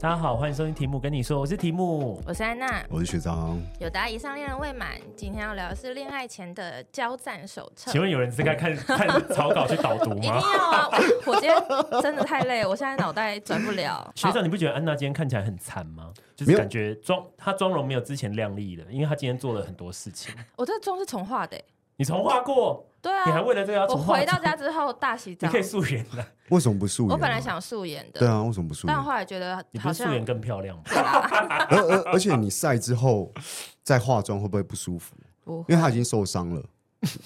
大家好，欢迎收听题目跟你说，我是题目，我是安娜，我是学长。有答以上恋人未满，今天要聊的是恋爱前的交战手册。请问有人是该看 看草稿去导读吗？一定要啊！我今天真的太累，我现在脑袋转不了。学长，你不觉得安娜今天看起来很惨吗？就是感觉妆她妆容没有之前亮丽了，因为她今天做了很多事情。我这个妆是重画的。你重画过？对啊，你还为了这个要？我回到家之后大洗澡。你可以素颜的。为什么不素颜？我本来想素颜的。对啊，为什么不素颜？但后来觉得你不是素颜更漂亮吗？而而而且你晒之后再化妆会不会不舒服？不会，因为它已经受伤了。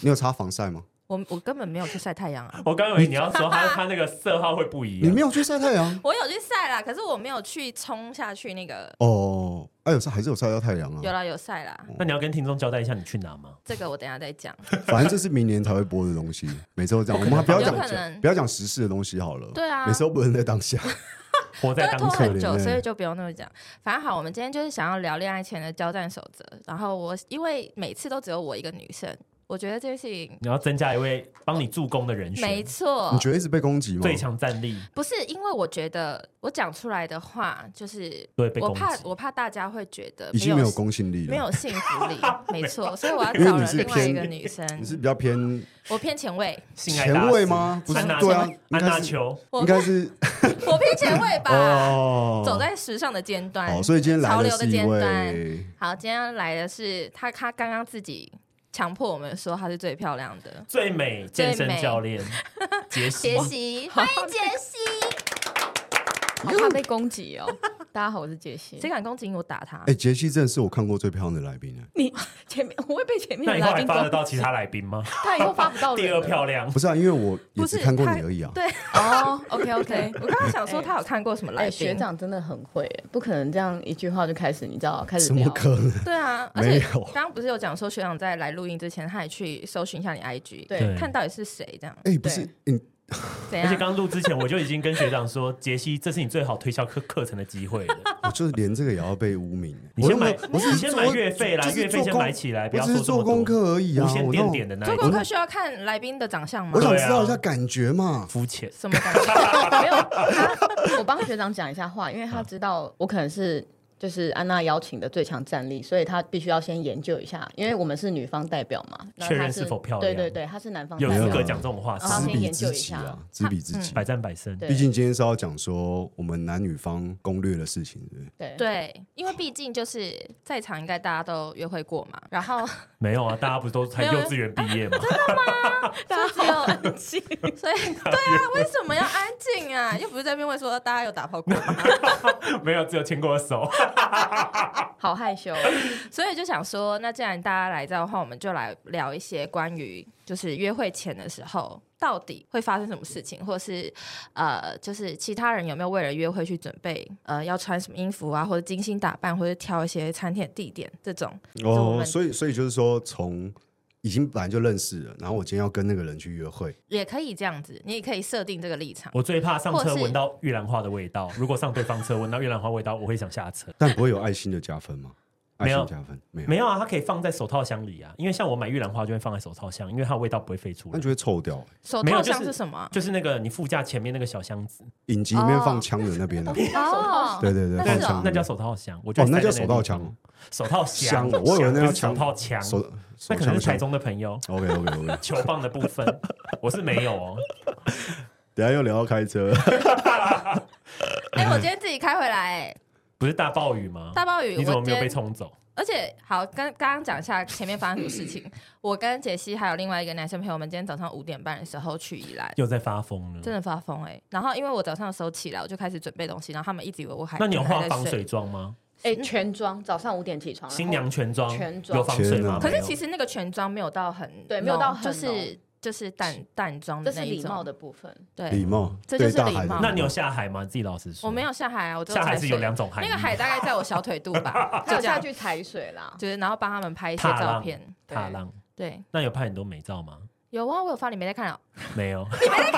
你有擦防晒吗？我我根本没有去晒太阳啊！我刚以为你要说他 他那个色号会不一样。你没有去晒太阳？我有去晒啦，可是我没有去冲下去那个。哦，哎，有晒还是有晒到太阳啊？有啦，有晒啦。那你要跟听众交代一下你去哪吗？这个我等下再讲。反正这是明年才会播的东西，每周这样。我们还不要讲，不要讲时事的东西好了。对啊，每次都不能在当下，活在当下。很久，所以就不用那么讲。反正好，我们今天就是想要聊恋爱前的交战守则。然后我因为每次都只有我一个女生。我觉得这件事情，你要增加一位帮你助攻的人选。没错，你觉得一直被攻击吗？最强战力不是，因为我觉得我讲出来的话，就是对，我怕我怕大家会觉得已经没有公信力了，没有幸福力。没错，所以我要找了另外一个女生。你是比较偏，我偏前卫，前卫吗？不是，对啊，安娜球应该是 我偏前卫吧？哦，走在时尚的尖端，好，所以今天来的是一位。好，今天来的是他，他刚刚自己。强迫我们说她是最漂亮的、最美健身教练 杰西，杰西，欢迎杰西。好怕被攻击哦！大家好，我是杰西。谁敢攻击我打他？哎，杰西真的是我看过最漂亮的来宾呢。你前面我会被前面的来宾。那以后还发得到其他来宾吗？他以后发不到 第二漂亮。不是啊，因为我也只看过你而已啊。对哦，OK OK。我刚刚想说他有看过什么来宾？学长真的很会，不可能这样一句话就开始，你知道开始。怎么可能？对啊，而且刚刚不是有讲说学长在来录音之前，他也去搜寻一下你 IG，对，看到底是谁这样。哎，不是你。而且刚录之前，我就已经跟学长说：“ 杰西，这是你最好推销课课程的机会了。”我就是连这个也要被污名。你先买，我是你先买月费啦，月费先买起来，不要说做功课而已啊。无线电点的那做功课需要看来宾的长相吗？我想知道一下感觉嘛，肤浅。什么感觉？没有，我帮学长讲一下话，因为他知道我可能是。就是安娜邀请的最强战力，所以她必须要先研究一下，因为我们是女方代表嘛，确认是否漂亮。对对对，她是男方代表，有资格讲这种话，知彼知己啊，知彼知己，百战百胜。毕竟今天是要讲说我们男女方攻略的事情，对不对？对，因为毕竟就是在场应该大家都约会过嘛，然后 没有啊，大家不是都才幼稚园毕业吗？真的吗？大家只有安静，所以对啊，为什么要安静啊？又不是在那边问说大家有打炮过吗？没有，只有牵过手。好害羞，所以就想说，那既然大家来这的话，我们就来聊一些关于就是约会前的时候到底会发生什么事情，或是呃，就是其他人有没有为了约会去准备呃要穿什么衣服啊，或者精心打扮，或者挑一些餐厅的地点这种。哦，所以所以就是说从。已经本来就认识了，然后我今天要跟那个人去约会，也可以这样子，你也可以设定这个立场。我最怕上车闻到玉兰花的味道，如果上对方车闻到玉兰花味道，我会想下车。但不会有爱心的加分吗？没有加分，没有没有啊，它可以放在手套箱里啊，因为像我买玉兰花就会放在手套箱，因为它的味道不会飞出来，那就会臭掉。手套箱是什么？就是那个你副驾前面那个小箱子，影集里面放枪的那边的。哦，对对对，那叫手套箱，我觉得那叫手套枪，手套箱，我以为那叫手套枪。那可能是台中的朋友。OK OK OK。球棒的部分，我是没有哦。等下又聊到开车。哎，我今天自己开回来。不是大暴雨吗？大暴雨，你怎么没有被冲走？而且，好，跟刚刚讲一下前面发生什么事情。我跟杰西还有另外一个男生朋友，我们今天早上五点半的时候去宜兰，又在发疯了，真的发疯哎。然后，因为我早上的时候起来，我就开始准备东西，然后他们一直以为我还……那你有化防水妆吗？哎，全妆，早上五点起床，新娘全妆，全妆有防水吗？可是其实那个全妆没有到很，对，没有到很，就是。就是淡淡妆的那一种，这是礼貌的部分。对，礼貌，这就是礼貌。那你有下海吗？自己老实说。我没有下海啊，我下海是有两种海，那个海大概在我小腿肚吧，他就下去踩水啦，就是然后帮他们拍一些照片。踏浪，对。那有拍很多美照吗？有啊，我有发，你没在看啊？没有，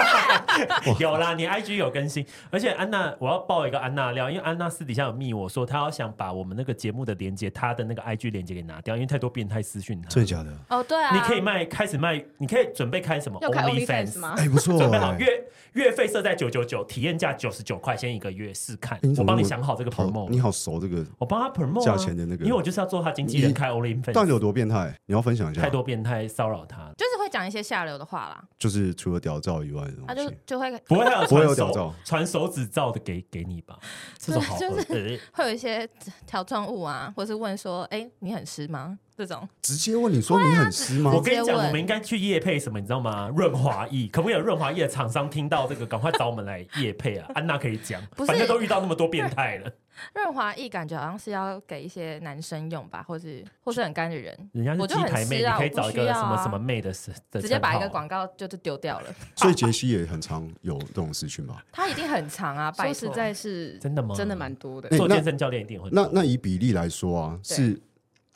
有啦，你 IG 有更新，而且安娜，我要爆一个安娜料，因为安娜私底下有密我说，她要想把我们那个节目的连接，她的那个 IG 连接给拿掉，因为太多变态私讯她。真的假的？哦，对啊，你可以卖，开始卖，你可以准备开什么？OnlyFans 吗？哎，不错，准备好月月费设在九九九，体验价九十九块，先一个月试看。我帮你想好这个 promo，你好熟这个，我帮他 promo 价钱的那个，因为我就是要做他经纪人开 OnlyFans。到底有多变态？你要分享一下。太多变态骚扰他，就是会讲一些下流的话啦。就是除了屌照以外的东西，他就就会不会有不会有屌照，传手指照的给给你吧？这种好就是会有一些条状物啊，或是问说，哎，你很湿吗？这种直接问你说你很湿吗？我跟你讲，我们应该去夜配什么，你知道吗？润滑液，可不可以有润滑液的厂商听到这个，赶快找我们来夜配啊？安娜可以讲，反正都遇到那么多变态了。润滑液感觉好像是要给一些男生用吧，或是或是很干的人。人家是鸡排妹，你可以找一个什么什么妹的，直接把一个广告就是丢掉了。所以杰西也很常有这种事情吗？他一定很常啊，说实在是真的吗？真的蛮多的。做健身教练一定会。那那以比例来说啊，是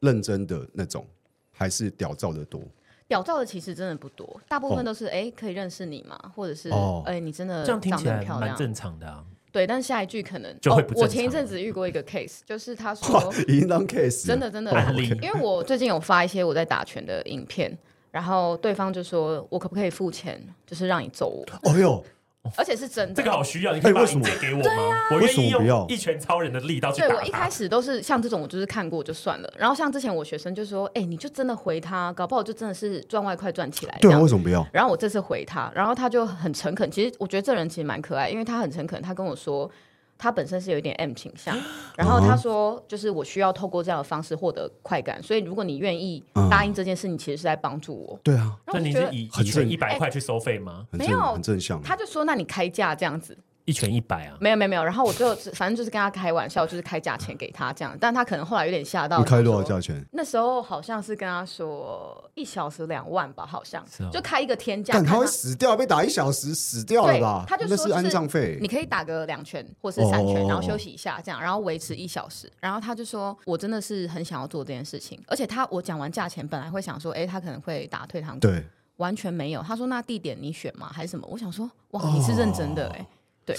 认真的那种。还是屌照的多，屌照的其实真的不多，大部分都是哎、哦，可以认识你吗？或者是哎、哦，你真的长得很漂亮，蛮正常的啊。对，但下一句可能就会不正常、哦。我前一阵子遇过一个 case，就是他说 已经当 case，真的真的，因为我最近有发一些我在打拳的影片，然后对方就说我可不可以付钱，就是让你揍我。哦哟。而且是真的，这个好需要，你可以把链接给我吗？我愿意用一拳超人的力道去打。对，我一开始都是像这种，我就是看过就算了。然后像之前我学生就说：“哎、欸，你就真的回他，搞不好就真的是赚外快赚起来。”对啊，为什么不要？然后我这次回他，然后他就很诚恳。其实我觉得这人其实蛮可爱，因为他很诚恳，他跟我说。他本身是有一点 M 倾向，然后他说，就是我需要透过这样的方式获得快感，所以如果你愿意答应这件事，你其实是在帮助我。对啊，那你是以一千一百块去收费吗？没有，很正向。他就说，那你开价这样子。一拳一百啊？没有没有没有，然后我最后反正就是跟他开玩笑，就是开价钱给他这样，但他可能后来有点吓到。你开多少价钱？那时候好像是跟他说一小时两万吧，好像就开一个天价。但他会死掉，被打一小时死掉了吧？他就说是安葬费，你可以打个两拳或是三拳，然后休息一下这样，然后维持一小时。然后他就说我真的是很想要做这件事情，而且他我讲完价钱，本来会想说，哎，他可能会打退堂鼓，对，完全没有。他说那地点你选吗？还是什么？我想说哇，你是认真的哎。对，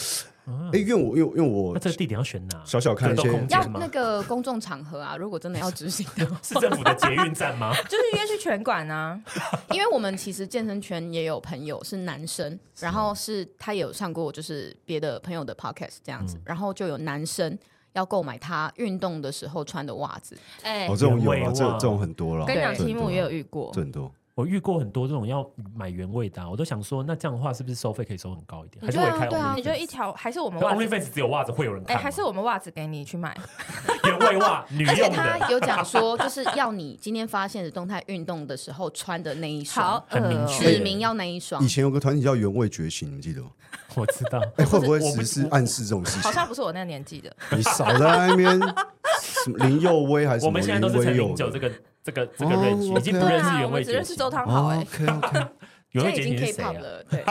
哎，因为我因为因为我那这个地点要选哪？小小看一些，要那个公众场合啊。如果真的要执行的，是政府的捷运站吗？就是约去拳馆啊。因为我们其实健身圈也有朋友是男生，然后是他也有上过就是别的朋友的 podcast 这样子，然后就有男生要购买他运动的时候穿的袜子。哎，哦，这种有啊，这这种很多了。跟你讲，题目也有遇过，很多。我遇过很多这种要买原味的，我都想说，那这样的话是不是收费可以收很高一点？还是我开？对啊，你觉得一条还是我们 OnlyFans 只有袜子会有人看？哎，还是我们袜子给你去买 原味袜，女用的。而且他有讲说，就是要你今天发现的动态运动的时候穿的那一双，很明确，指明要那一双。以前有个团体叫原味觉醒，你们记得吗？我知道。哎，会不会实施暗示这种事情？好像不是我那个年纪的。你少在那边什么林佑威还是？我们现在都是陈零九这个。这个这个认识已经不认识原味，只认识周汤豪哎。OK OK，原味已经 K-pop 了，对。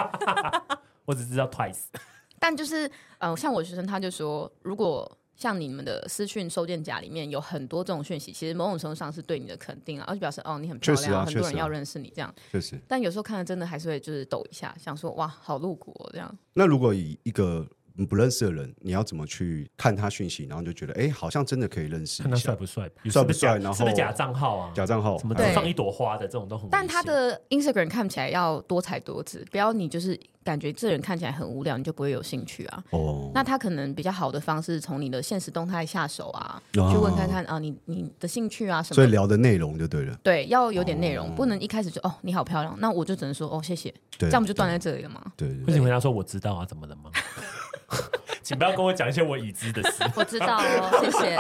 我只知道 Twice。但就是，嗯，像我学生他就说，如果像你们的私讯收件夹里面有很多这种讯息，其实某种程度上是对你的肯定啊，而且表示哦你很漂亮，很多人要认识你这样。确实。但有时候看了真的还是会就是抖一下，想说哇好露骨哦这样。那如果以一个。你不认识的人，你要怎么去看他讯息，然后就觉得哎，好像真的可以认识。看他帅不帅，帅不帅，然后是不是假账号啊？假账号，什么放一朵花的这种都很。但他的 Instagram 看起来要多彩多姿，不要你就是感觉这人看起来很无聊，你就不会有兴趣啊。哦。那他可能比较好的方式，从你的现实动态下手啊，去问看看啊，你你的兴趣啊什么。所以聊的内容就对了。对，要有点内容，不能一开始就哦你好漂亮，那我就只能说哦谢谢，这样不就断在这里了吗？对。不行，回答说我知道啊，怎么的吗？请不要跟我讲一些我已知的事。我知道哦，谢谢。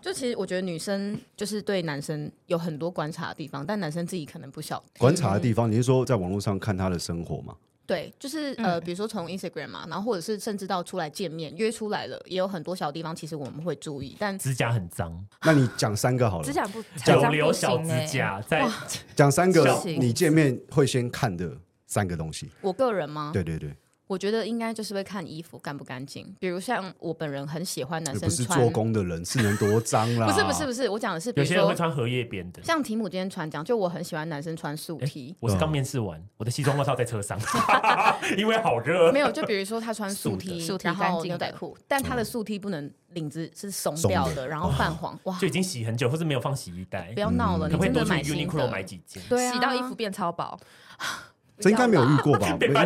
就其实我觉得女生就是对男生有很多观察的地方，但男生自己可能不晓得。观察的地方，你是说在网络上看他的生活吗？对，就是呃，比如说从 Instagram 嘛，然后或者是甚至到出来见面约出来了，也有很多小地方，其实我们会注意。但指甲很脏，那你讲三个好了。指甲不，久留小指甲，在讲三个你见面会先看的三个东西。我个人吗？对对对。我觉得应该就是会看衣服干不干净。比如像我本人很喜欢男生穿，不是做工的人 是能多脏啦？不是不是不是，我讲的是，比有些人会穿荷叶边的。像提姆今天穿这样，就我很喜欢男生穿素 T。我是刚面试完，我的西装外套在车上，因为好热。没有，就比如说他穿素 T，素 T 然后干净牛仔裤，但他的素 T 不能领子是松掉的，然后泛黄，哇，就已经洗很久，或是没有放洗衣袋。不要闹了，你真的买新的。Uniqlo 买几件，对啊，洗到衣服变超薄。这应该没有遇过吧？应该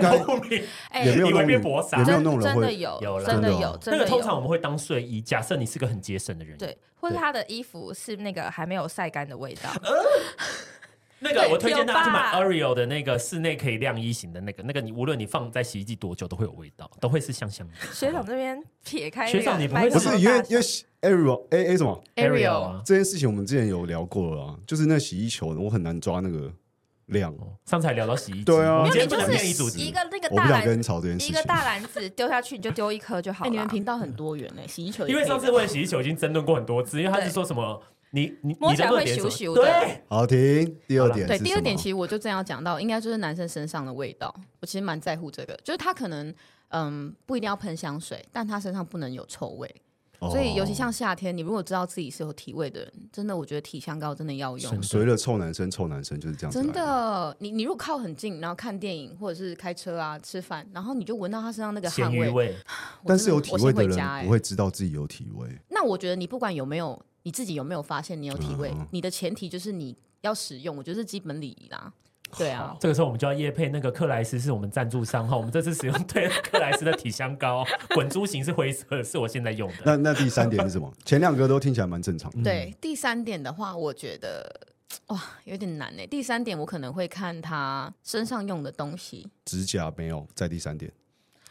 也没有弄，也没有弄人会真的有，有真的有。那个通常我们会当睡衣。假设你是个很节省的人，对，或者他的衣服是那个还没有晒干的味道。那个我推荐大家去买 Ariel 的那个室内可以晾衣型的那个，那个你无论你放在洗衣机多久都会有味道，都会是香香的。学长这边撇开，学长你不会不是因为因为 Ariel A A 什么 Ariel 这件事情我们之前有聊过了啊，就是那洗衣球我很难抓那个。量哦，上次还聊到洗衣机，对啊，因为你就是一个那个大篮，一个大篮子丢下去，你就丢一颗就好了。你们频道很多元呢，洗衣球。因为上次为了洗衣球已经争论过很多次，因为他是说什么你你摸起来会咻咻的。对，好听。第二点，对，第二点其实我就正要讲到，应该就是男生身上的味道，我其实蛮在乎这个，就是他可能嗯不一定要喷香水，但他身上不能有臭味。所以，尤其像夏天，你如果知道自己是有体味的人，真的，我觉得体香膏真的要用。随了臭男生，臭男生就是这样子。真的，你你如果靠很近，然后看电影或者是开车啊、吃饭，然后你就闻到他身上那个汗味。味但是有体味的人不会知道自己有体味。那我觉得你不管有没有，你自己有没有发现你有体味，嗯、你的前提就是你要使用，我觉得是基本礼仪啦。对啊，这个时候我们就要验配那个克莱斯是我们赞助商哈。我们这次使用对克莱斯的体香膏，滚珠型是灰色的，是我现在用的。那 那第三点是什么？前两个都听起来蛮正常的。对，第三点的话，我觉得哇有点难呢。第三点我可能会看他身上用的东西。指甲没有在第三点。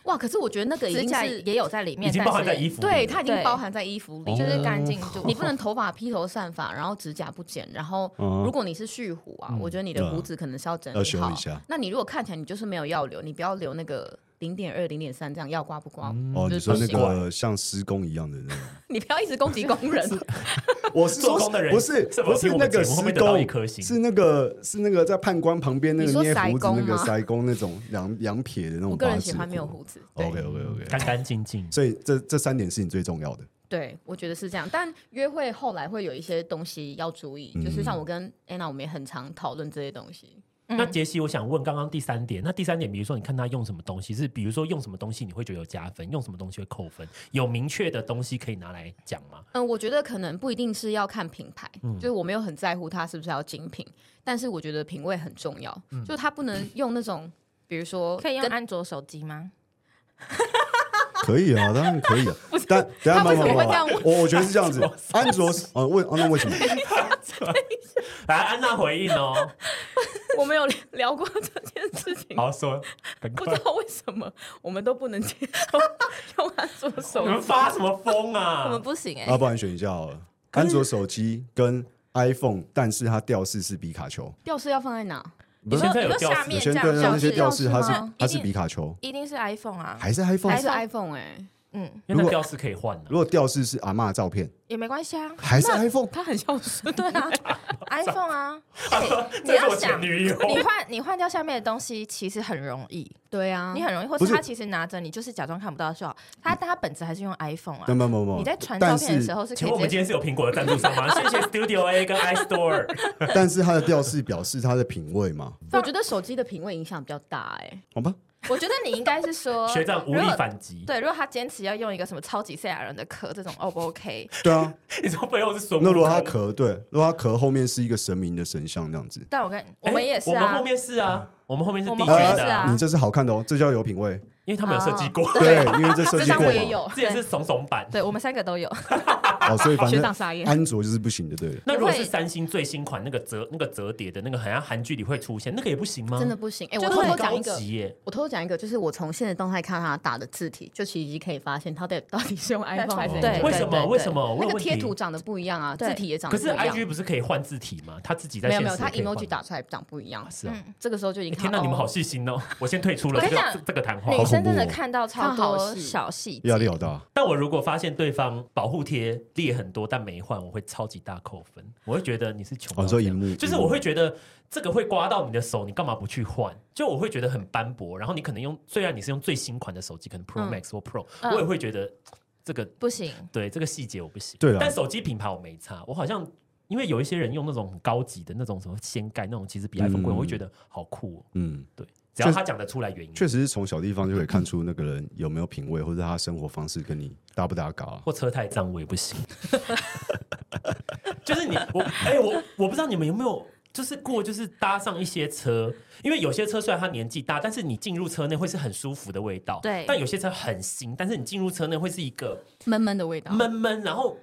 哇！可是我觉得那个已经是也有在里面，已经包含在衣服。对，它已经包含在衣服里，就是干净度。你不能头发披头散发，然后指甲不剪，然后如果你是蓄胡啊，我觉得你的胡子可能是要整理好。那你如果看起来你就是没有要留，你不要留那个零点二、零点三这样要刮不刮？哦，你说那个像施工一样的那种。你不要一直攻击工人。我是做工的人，不是不是那个施工，是那个是那个在判官旁边那个捏胡子那个塞工那种两两撇的那种。我个人喜欢没有胡子。OK OK OK，干干净净。所以这这三点是你最重要的。对，我觉得是这样。但约会后来会有一些东西要注意，就是像我跟安娜，我们也很常讨论这些东西。那杰西，我想问，刚刚第三点，那第三点，比如说你看他用什么东西，是比如说用什么东西你会觉得有加分，用什么东西会扣分？有明确的东西可以拿来讲吗？嗯，我觉得可能不一定是要看品牌，嗯、就是我没有很在乎它是不是要精品，但是我觉得品味很重要，嗯、就它不能用那种，比如说可以用安卓手机吗？可以啊，当然可以啊。但等下，慢慢慢我我觉得是这样子，安卓呃，为那为什么？来，安娜回应哦。我们有聊过这件事情。好说，不知道为什么我们都不能接受用安卓手机。你们发什么疯啊？我们不行哎。要不然选一下好了，安卓手机跟 iPhone，但是它吊饰是皮卡丘。吊饰要放在哪？不是有下面这样那些吊饰，它是它是皮卡丘，一定是 iPhone 啊？还是 iPhone？还是 iPhone 哎？嗯，因为吊饰可以换的。如果吊饰是阿嬷照片。也没关系啊，还是 iPhone，它很孝顺。对啊，iPhone 啊，你要想，你换你换掉下面的东西，其实很容易。对啊，你很容易，或是他其实拿着，你就是假装看不到就好。他他本质还是用 iPhone 啊。没有没有没有，你在传照片的时候是。请问我们今天是有苹果的赞助商吗？谢谢 Studio A 跟 iStore。但是它的调式表示它的品味吗？我觉得手机的品味影响比较大，哎。好吧。我觉得你应该是说学长无力反击。对，如果他坚持要用一个什么超级赛亚人的壳，这种 O 不 OK？对啊，你说背后是孙悟空。那如果他壳对，如果他壳后面是一个神明的神像这样子。但我跟我们也是啊，我们后面是啊，我们后面是第一的。你这是好看的哦，这叫有品味。因为他们有设计过，对，因为这设计过也有，这也是怂怂版，对我们三个都有。哦，所以反正安卓就是不行的，对。那如果是三星最新款那个折那个折叠的那个，好像韩剧里会出现，那个也不行吗？真的不行。哎，我偷偷讲一个，我偷偷讲一个，就是我从现在动态看他打的字体，就其实已经可以发现他的 到底是用 iPhone 还是对？为什么？为什么？那个贴图长得不一样啊，字体也长得不一样。可是 IG 不是可以换字体吗？他自己在没有没有，他 emoji 打出来长不一样。是啊，这个时候就已经。天哪，你们好细心哦！我先退出了这个这个谈话。真的看到超多小细节，压力好大。但我如果发现对方保护贴裂很多但没换，我会超级大扣分。我会觉得你是穷。我说荧幕，就是我会觉得这个会刮到你的手，你干嘛不去换？就我会觉得很斑驳。然后你可能用，虽然你是用最新款的手机，可能 Pro Max 或 Pro，我也会觉得这个不行。对，这个细节我不行。对啊，但手机品牌我没差，我好像。因为有一些人用那种很高级的那种什么掀盖那种，其实比 iPhone 贵，我会觉得好酷哦。嗯，对，只要他讲得出来原因，确实是从小地方就可以看出那个人有没有品味，或者他生活方式跟你搭不搭嘎啊。或车太脏我也不行。就是你我哎我我不知道你们有没有就是过就是搭上一些车，因为有些车虽然他年纪大，但是你进入车内会是很舒服的味道。对，但有些车很新，但是你进入车内会是一个闷闷的味道，闷闷，然后。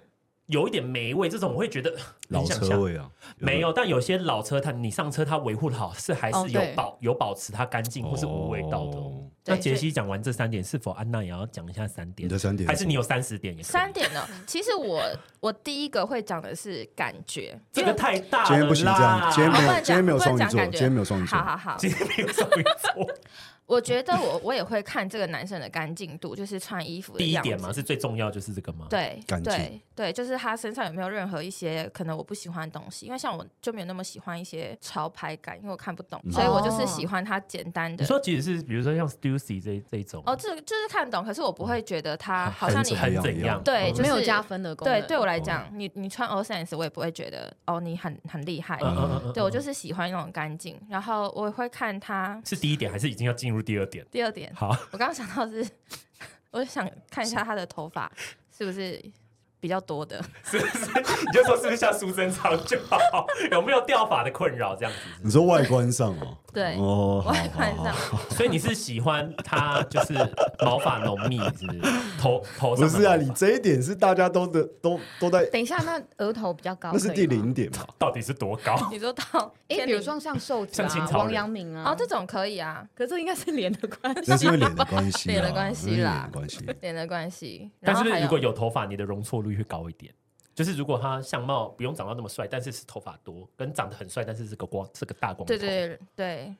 有一点霉味，这种我会觉得 老车味啊，有没有？但有些老车，它你上车它维护的好，是还是有保、哦、有保持它干净或是无味道的。哦、那杰西讲完这三点，是否安娜也要讲一下三点？你的三点，还是你有三十点也？三点呢？其实我我第一个会讲的是感觉，这个太大了。今天不行这样，今天没有，今天没有双鱼座，今天没有双鱼座，好好好，今天没有双鱼座。我觉得我我也会看这个男生的干净度，就是穿衣服的。第一点嘛，是最重要就是这个吗？对，对对，就是他身上有没有任何一些可能我不喜欢的东西？因为像我就没有那么喜欢一些潮牌感，因为我看不懂，嗯、所以我就是喜欢他简单的。你说即使是比如说像 Stussy 这这一种，哦，这就是看懂，可是我不会觉得他好像你很怎样，对，就是、没有加分的功能。对，对我来讲，你你穿 All Sense 我也不会觉得哦，你很很厉害。嗯嗯嗯、对我就是喜欢那种干净，然后我会看他是第一点还是已经要进入第二点？第二。点好，我刚刚想到是，我想看一下他的头发是不是比较多的，是不是？你就说是不是像苏贞昌就好？有没有掉发的困扰？这样子？你说外观上哦？对哦，外观上。所以你是喜欢他就是毛发浓密，是不是？头头上不是啊？你这一点是大家都的都都在。等一下，那额头比较高，那是第零点嘛？到底是多高？你说到哎，比如说像瘦子啊，王阳明啊，哦，这种可以啊。可是应该是脸的关系，那是因为脸的关系，脸的关系啦，关系，脸的关系。但是如果有头发，你的容错率会高一点。就是如果他相貌不用长到那么帅，但是是头发多，跟长得很帅，但是是个光是个大光头，对对对，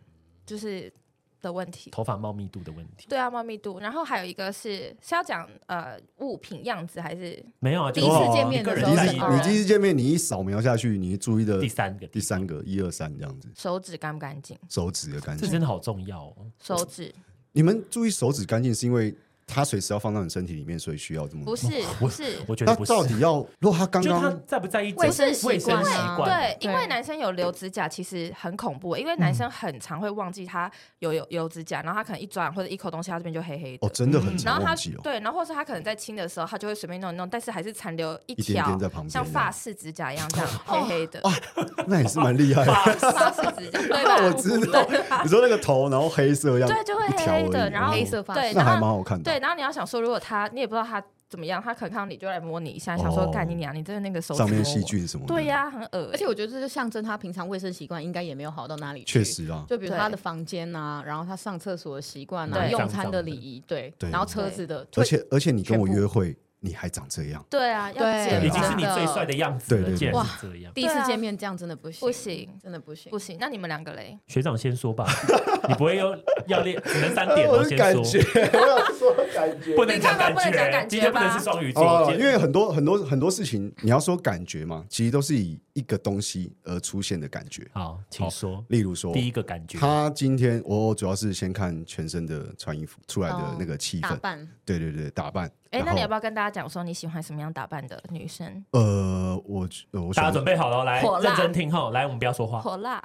就是的问题，头发茂密度的问题。对啊，茂密度。然后还有一个是是要讲呃物品样子还是没有啊？第一次见面的时候，你第一次见面，你一扫描下去，你注意的第三个，第三个一二三这样子，手指干不干净？手指的干净，这真的好重要哦。手指，你们注意手指干净是因为？他随时要放到你身体里面，所以需要这么不是 不是，我觉得不是。那到底要，如果他刚刚他在不在意卫生习惯？对，因为男生有留指甲其实很恐怖，因为男生很常会忘记他有有有指甲，然后他可能一抓或者一口东西，他这边就黑黑的。哦，真的很常忘记哦。对，然后或是他可能在亲的时候，他就会随便弄一弄，但是还是残留一条像发饰指甲一样这样 黑黑的。那也是蛮厉害的。发饰指甲，对吧？我知道。你说那个头，然后黑色一样，对，就会黑黑的，然后黑色发，对，那还蛮好看的。对，然后你要想说，如果他你也不知道他怎么样，他可能看到你就来摸你一下，想说干你娘，你真的那个手上面细菌什么？对呀，很恶。而且我觉得这就象征他平常卫生习惯应该也没有好到哪里去。确实啊，就比如他的房间啊，然后他上厕所的习惯啊，用餐的礼仪，对，然后车子的，而且而且你跟我约会。你还长这样？对啊，要已经是你最帅的样子。对对对，哇，第一次见面这样真的不行，不行，真的不行，不行。那你们两个嘞？学长先说吧，你不会要要练，只能三点。都先说，我要说感觉，不能讲感觉，今天不能是双鱼座，因为很多很多很多事情，你要说感觉嘛，其实都是以一个东西而出现的感觉。好，请说。例如说，第一个感觉，他今天我主要是先看全身的穿衣服出来的那个气氛，对对对，打扮。哎，那你要不要跟大家讲说你喜欢什么样打扮的女生？呃，我我大家准备好了，来认真听哈，来，我们不要说话。火辣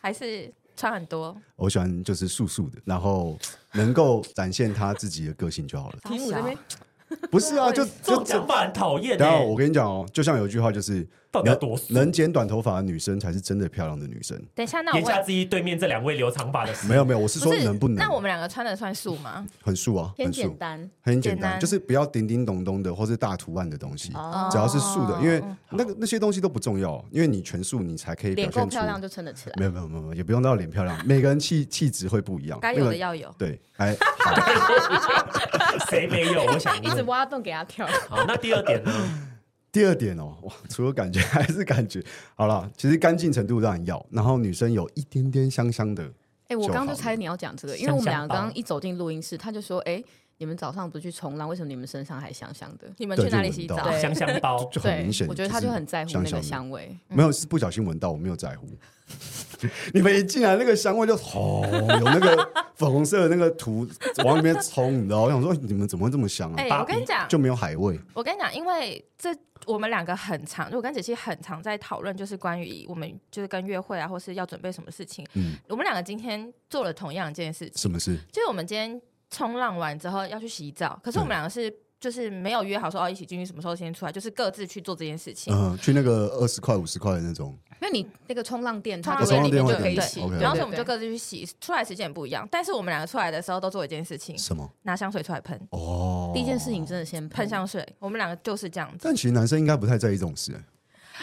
还是穿很多？我喜欢就是素素的，然后能够展现他自己的个性就好了。题目这边不是啊，就 就讲法很讨厌。然后我跟你讲哦，就像有一句话就是。能能剪短头发的女生才是真的漂亮的女生。等一下，那我言下之意，对面这两位留长发的，没有没有，我是说能不能？那我们两个穿的算素吗？很素啊，很简单，很简单，就是不要叮叮咚咚的或是大图案的东西，只要是素的，因为那个那些东西都不重要，因为你全素，你才可以表现出漂亮就撑得起来。没有没有没有，也不用到脸漂亮，每个人气气质会不一样，该有的要有。对，哎，谁没有？我想一直挖洞给他跳。好，那第二点呢？第二点哦，哇，除了感觉还是感觉，好了，其实干净程度当然要，然后女生有一点点香香的，哎，我刚刚就猜你要讲这个，因为我们两个刚刚一走进录音室，他就说：“哎，你们早上不去冲浪，为什么你们身上还香香的？你们去哪里洗澡？香香包就很明显。我觉得他就很在乎那个香味。没有，是不小心闻到，我没有在乎。你们一进来，那个香味就哦，有那个粉红色的那个图往里面冲，你知道？我想说，你们怎么会这么香啊？哎，我跟你讲，就没有海味。我跟你讲，因为这。我们两个很常，就我跟子琪很常在讨论，就是关于我们就是跟约会啊，或是要准备什么事情。嗯，我们两个今天做了同样一件事情。什么事？就是我们今天冲浪完之后要去洗澡，可是我们两个是就是没有约好说哦一起进去，什么时候先出来，就是各自去做这件事情。嗯，去那个二十块五十块的那种。因为你那个冲浪店，冲浪店里面就可以洗，然后所以我们就各自去洗，出来时间也不一样。但是我们两个出来的时候都做一件事情，什么？拿香水出来喷。哦，第一件事情真的先喷香水。我们两个就是这样子。但其实男生应该不太在意这种事。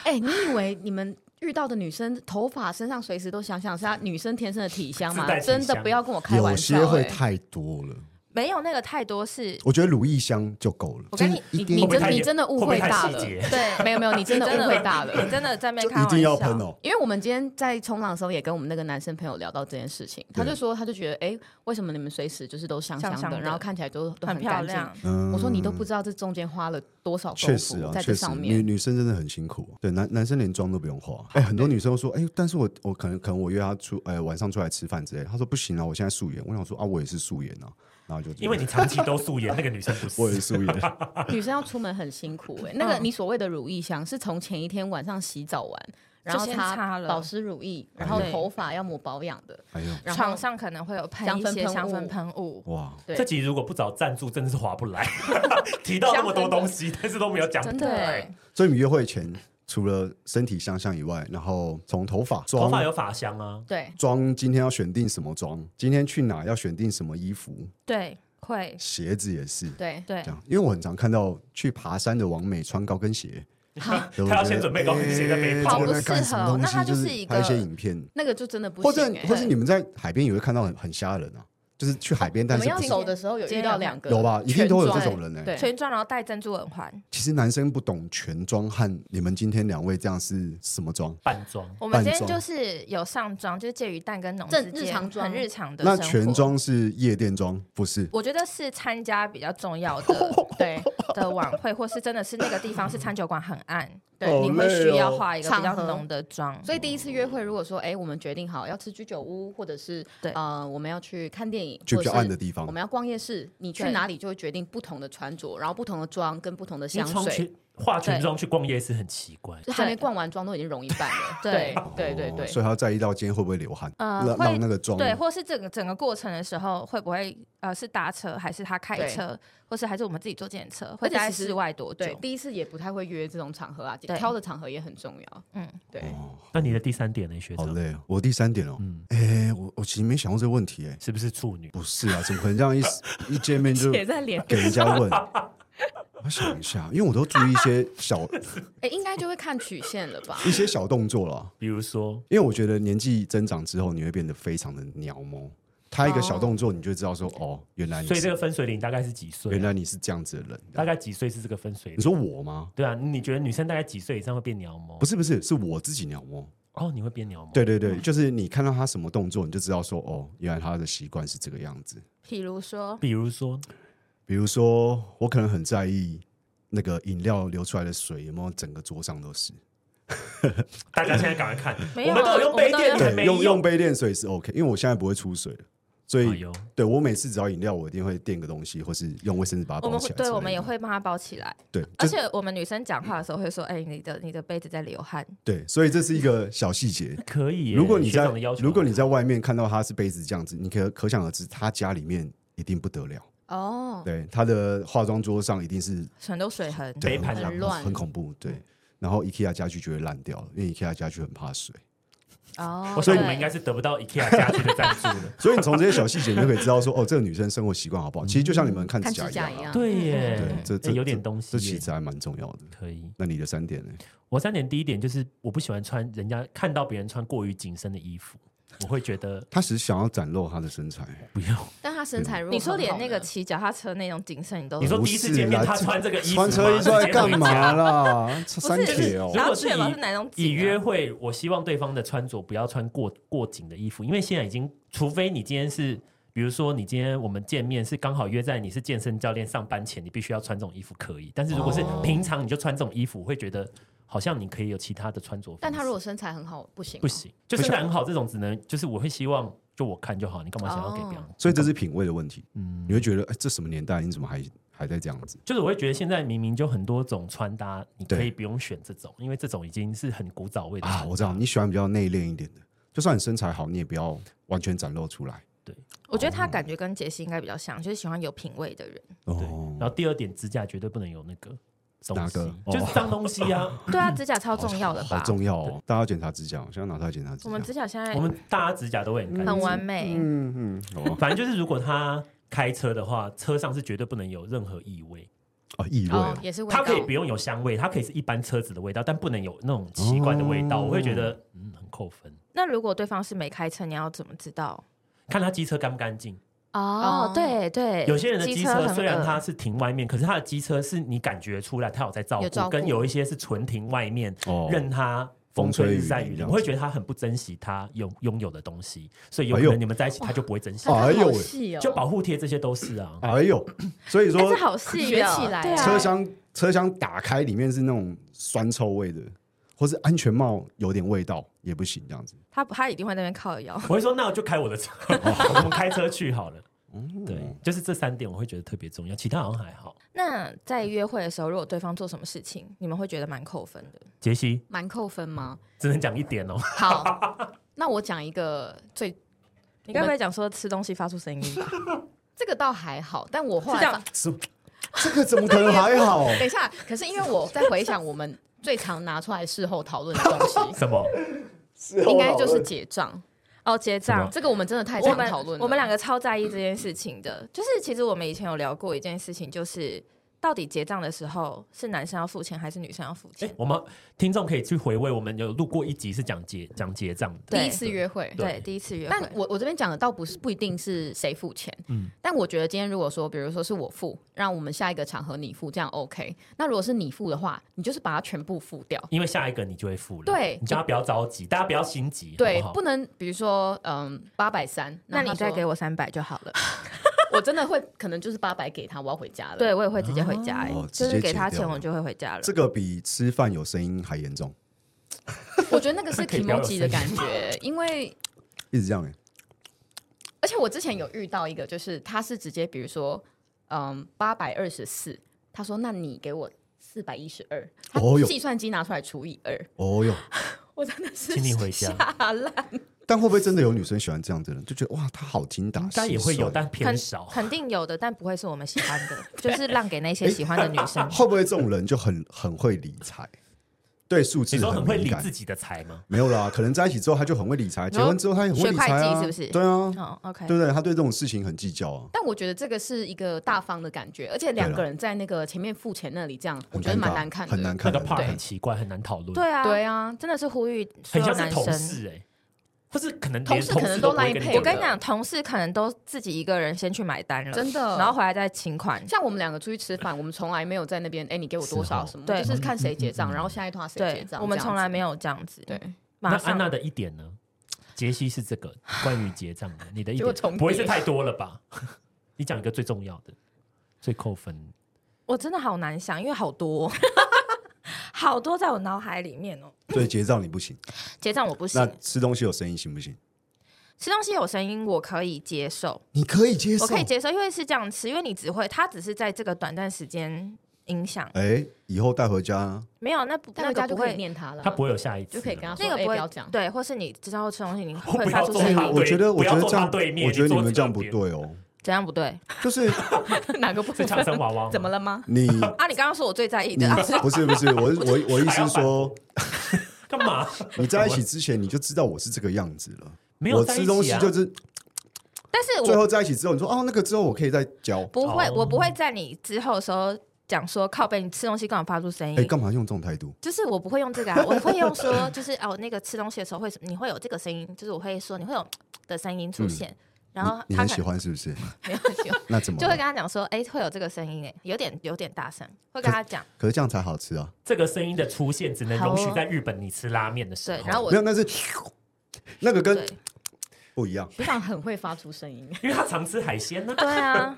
哎，你以为你们遇到的女生头发身上随时都想想，是她女生天生的体香嘛？真的不要跟我开玩笑，有些会太多了。没有那个太多是，我觉得乳液香就够了。我跟你，你你真你真的误会大了。对，没有没有，你真的误会大了。你真的在那边开玩笑。一定要喷哦。因为我们今天在冲浪的时候，也跟我们那个男生朋友聊到这件事情，他就说，他就觉得，哎，为什么你们随时就是都香香的，然后看起来都都很漂亮？我说你都不知道这中间花了多少功夫在这上面。女女生真的很辛苦。对，男男生连妆都不用化。哎，很多女生都说，哎，但是我我可能可能我约他出，哎，晚上出来吃饭之类。他说不行啊，我现在素颜。我想说啊，我也是素颜啊。然后就因为你长期都素颜，那个女生不是。我也素颜。女生要出门很辛苦哎，那个你所谓的乳液香是从前一天晚上洗澡完，然后擦了保湿乳液，然后头发要抹保养的，床上可能会有喷一些香氛喷雾。哇，这集如果不找赞助，真的是划不来。提到那么多东西，但是都没有讲。真的。所以你约会前。除了身体香香以外，然后从头发，头发有发香啊。对，妆今天要选定什么妆？今天去哪要选定什么衣服？对，会。鞋子也是。对对，这样，因为我很常看到去爬山的王美穿高跟鞋，他要先准备高跟鞋在背包，好不适合。那他就是一个拍一些影片，那个就真的不行。或者或者你们在海边也会看到很很吓人啊。就是去海边，但是我们要走的时候有遇到两个，有吧？一定都有这种人呢。对，全妆然后戴珍珠耳环。其实男生不懂全妆和你们今天两位这样是什么妆？半妆。我们今天就是有上妆，就是介于淡跟浓之间，日常妆，很日常的。那全妆是夜店妆，不是？我觉得是参加比较重要的，对的晚会，或是真的是那个地方是餐酒馆很暗。对，你会需要化一个比较浓的妆，所以第一次约会，如果说，哎，我们决定好要吃居酒屋，或者是对，呃，我们要去看电影，去比较暗的地方，我们要逛夜市，你去哪里就会决定不同的穿着，然后不同的妆跟不同的香水。化全妆去逛夜市很奇怪，就还没逛完妆都已经容易半了。对。对对对，所以他要在意到今天会不会流汗，呃，让那个妆对，或是整个整个过程的时候会不会呃是搭车还是他开车，或是还是我们自己坐电车，会在室外多久？第一次也不太会约这种场合啊，挑的场合也很重要。嗯，对。那你的第三点呢，学长？好累哦，我第三点哦，嗯，哎，我我其实没想过这个问题，哎，是不是处女？不是啊，怎么可能这样一 一见面就给人家问？我想一下，因为我都注意一些小，哎，应该就会看曲线了吧？一些小动作了，比如说，因为我觉得年纪增长之后，你会变得非常的鸟毛。他一个小动作，你就知道说，哦，原来你。所以这个分水岭大概是几岁？原来你是这样子的人，大概几岁是这个分水岭？你说我吗？对啊，你觉得女生大概几岁以上会变鸟毛？不是不是，是我自己鸟毛。哦，你会变鸟毛？对对对，就是你看到他什么动作，你就知道说，哦，原来他的习惯是这个样子。比如说，比如说，比如说，我可能很在意。那个饮料流出来的水有没有整个桌上都是？大家现在赶快看，我们都有用杯垫，对，用用杯垫水是 OK，因为我现在不会出水，所以对我每次只要饮料，我一定会垫个东西，或是用卫生纸把它包起来。对，我们也会帮它包起来。对，而且我们女生讲话的时候会说：“哎，你的你的杯子在流汗。”对，所以这是一个小细节，可以。如果你在如果你在外面看到他是杯子这样子，你可可想而知，他家里面一定不得了。哦，oh, 对，他的化妆桌上一定是很多水痕，杯盘很乱，很恐怖。对，然后 IKEA 家具就会烂掉了，因为 IKEA 家具很怕水。哦，oh, 所以你们应该是得不到 IKEA 家具的赞助的。所以你从这些小细节，你就可以知道说，哦，这个女生生活习惯好不好？其实就像你们看指甲一样，对耶，对，这这有点东西，这其实还蛮重要的。可以。那你的三点呢？我三点第一点就是，我不喜欢穿人家看到别人穿过于紧身的衣服。我会觉得他只是想要展露他的身材，不要。但他身材如果你说连那个骑脚踏车那种紧身，你都你说第一次见面他穿这个衣服穿车衣出来干嘛啦？不三是铁哦然，后如果是以是哪种以约会，我希望对方的穿着不要穿过过紧的衣服，因为现在已经，除非你今天是，比如说你今天我们见面是刚好约在你是健身教练上班前，你必须要穿这种衣服可以。但是如果是平常你就穿这种衣服，我会觉得好像你可以有其他的穿着。但他如果身材很好，不行吗，不行，就身材很好，这种只能就是我会希望就我看就好，你干嘛想要给别人？所以这是品味的问题。嗯你会觉得，哎，这什么年代，你怎么还还在这样子？就是我会觉得现在明明就很多种穿搭，你可以不用选这种，因为这种已经是很古早味的啊，我知道你喜欢比较内敛一点的，就算你身材好，你也不要完全展露出来。对我觉得他感觉跟杰西应该比较像，就是喜欢有品味的人。对，哦，然后第二点，指甲绝对不能有那个哪个，就是脏东西啊。对啊，指甲超重要的吧？好重要哦！大家要检查指甲，我现在拿出来检查指甲。我们指甲现在我们大家指甲都会很干很净，完美，嗯嗯，反正就是如果他开车的话，车上是绝对不能有任何异味。哦，异味也是味道。它可以不用有香味，它可以是一般车子的味道，但不能有那种奇怪的味道。哦我会觉得嗯很扣分。那如果对方是没开车，你要怎么知道？看他机车干不干净。哦，对对，有些人的机车虽然它是停外面，可是他的机车是你感觉出来他有在照顾，有照顾。跟有一些是纯停外面，哦。任他风吹日晒雨淋，淋这样子我会觉得他很不珍惜他拥拥有的东西，所以有可哎呦。能你们在一起他就不会珍惜。哎呦。喂细哦，就保护贴这些都是啊。哎呦，所以说好细学哦起来对啊。车厢车厢打开，里面是那种酸臭味的，或是安全帽有点味道也不行，这样子。他他一定会在那边靠腰。我会说，那我就开我的车，我们开车去好了。嗯对，就是这三点我会觉得特别重要，其他好像还好。那在约会的时候，如果对方做什么事情，你们会觉得蛮扣分的？杰西蛮扣分吗？只能讲一点哦。好，那我讲一个最你该不会讲说吃东西发出声音吧？这个倒还好，但我后来是这样这个怎么可能还好？等一下，可是因为我在回想我们最常拿出来事后讨论的东西 什么？西，应该就是结账。哦，结账。这个我们真的太常讨论。我们两个超在意这件事情的，就是其实我们以前有聊过一件事情，就是到底结账的时候是男生要付钱还是女生要付钱哎？，我们听众可以去回味，我们有录过一集是讲结讲结账的。第一次约会，对对，第一次约会。但我我这边讲的倒不是不一定是谁付钱，嗯但我觉得今天如果说，比如说是我付，让我们下一个场合你付，这样 OK。那如果是你付的话，你就是把它全部付掉，因为下一个你就会付了。对你叫他不要着急，大家不要心急，对，好不好不能比如说嗯八百三，那你再给，我三百就好了。我真的会可能就是八百给他，我要回家了。对，我也会直接回家、欸哦就是给他钱，我就会回家了。这个比吃饭有声音还严重，我觉得那个是 可以不要有 emoji 的感觉，因为一直这样哎。而且我之前有遇到一个，就是他是直接比如说嗯八百二十四，他说那你给我四百一十二，他计算机拿出来除以二，哦哟，我真的是请你回家吓烂。但会不会真的有女生喜欢这样子的人？就觉得哇，他好精打细应算，该也会有，但肯偏少。肯定有的，但不会是我们喜欢的，就是让给那些喜欢的女生。会不会这种人就很很会理财，对数字你说很会敏感理自？己的财吗？没有啦，可能在一起之后他就很会理财，结婚之后他也很会理财学会啊，计是不是对啊，哦，OK，对不对？他对这种事情很计较啊，但我觉得这个是一个大方的感觉，而且两个人在那个前面付钱那里，这样我觉得蛮难看的。很难看的那个 part 很奇怪，很难讨论。，对啊，对啊，真的是呼吁所有男很像是同生。事哎，或是可能同事可能都事都不会 line pay 我跟你讲，同事可能都自己一个人先去买单了，真的然后回来再请款。像我们两个出去吃饭，我们从来没有在那边，哎，你给我多少什么，对就是看谁结账，嗯嗯嗯然后下一趟谁结账。，我们从来没有这样子。对，那安娜的一点呢？杰西是这个关于结账的，你的一点不会是太多了吧？你讲一个最重要的，最扣分。我真的好难想，因为好多哦好多在我脑海里面哦。所以结账你不行，结账我不行。那，吃东西有声音行不行？吃东西有声音我可以接受，你可以接受，我可以接受，因为是这样吃，因为你只会，它只是在这个短暂时间影响，哎，以后带回家，没有那不带回家就会。念他了，他不会有下一次就可以跟他说，那个不要讲。对，或是你之后吃东西，你会发出声音，我觉得我觉得这样他对面我觉得你们这样不对哦，怎样不对就是 哪个不是分？唱声娃娃吗怎么了吗？你啊？你刚刚说我最在意你的，啊、不是不是我我我意思是说，干嘛？你在一起之前你就知道我是这个样子了，没有在一我吃东西就是但是我最后在一起之后，你说哦那个之后我可以再教，不会，哦我不会在你之后的时候讲说靠背，你吃东西干嘛发出声音？哎，干嘛用这种态度？就是我不会用这个啊，我会用说，就是哦，那个吃东西的时候会你会有这个声音，就是我会说你会有 的声音出现。然后你很喜欢是不是？没有很喜欢，那怎么就会跟他讲说，哎，会有这个声音，哎，有点有点大声，会跟他讲。可是这样才好吃啊！这个声音的出现只能容许在日本你吃拉面的时候。对，然后我没有，那是 那个跟不一样。学长很会发出声音，因为他常吃海鲜呢。对啊，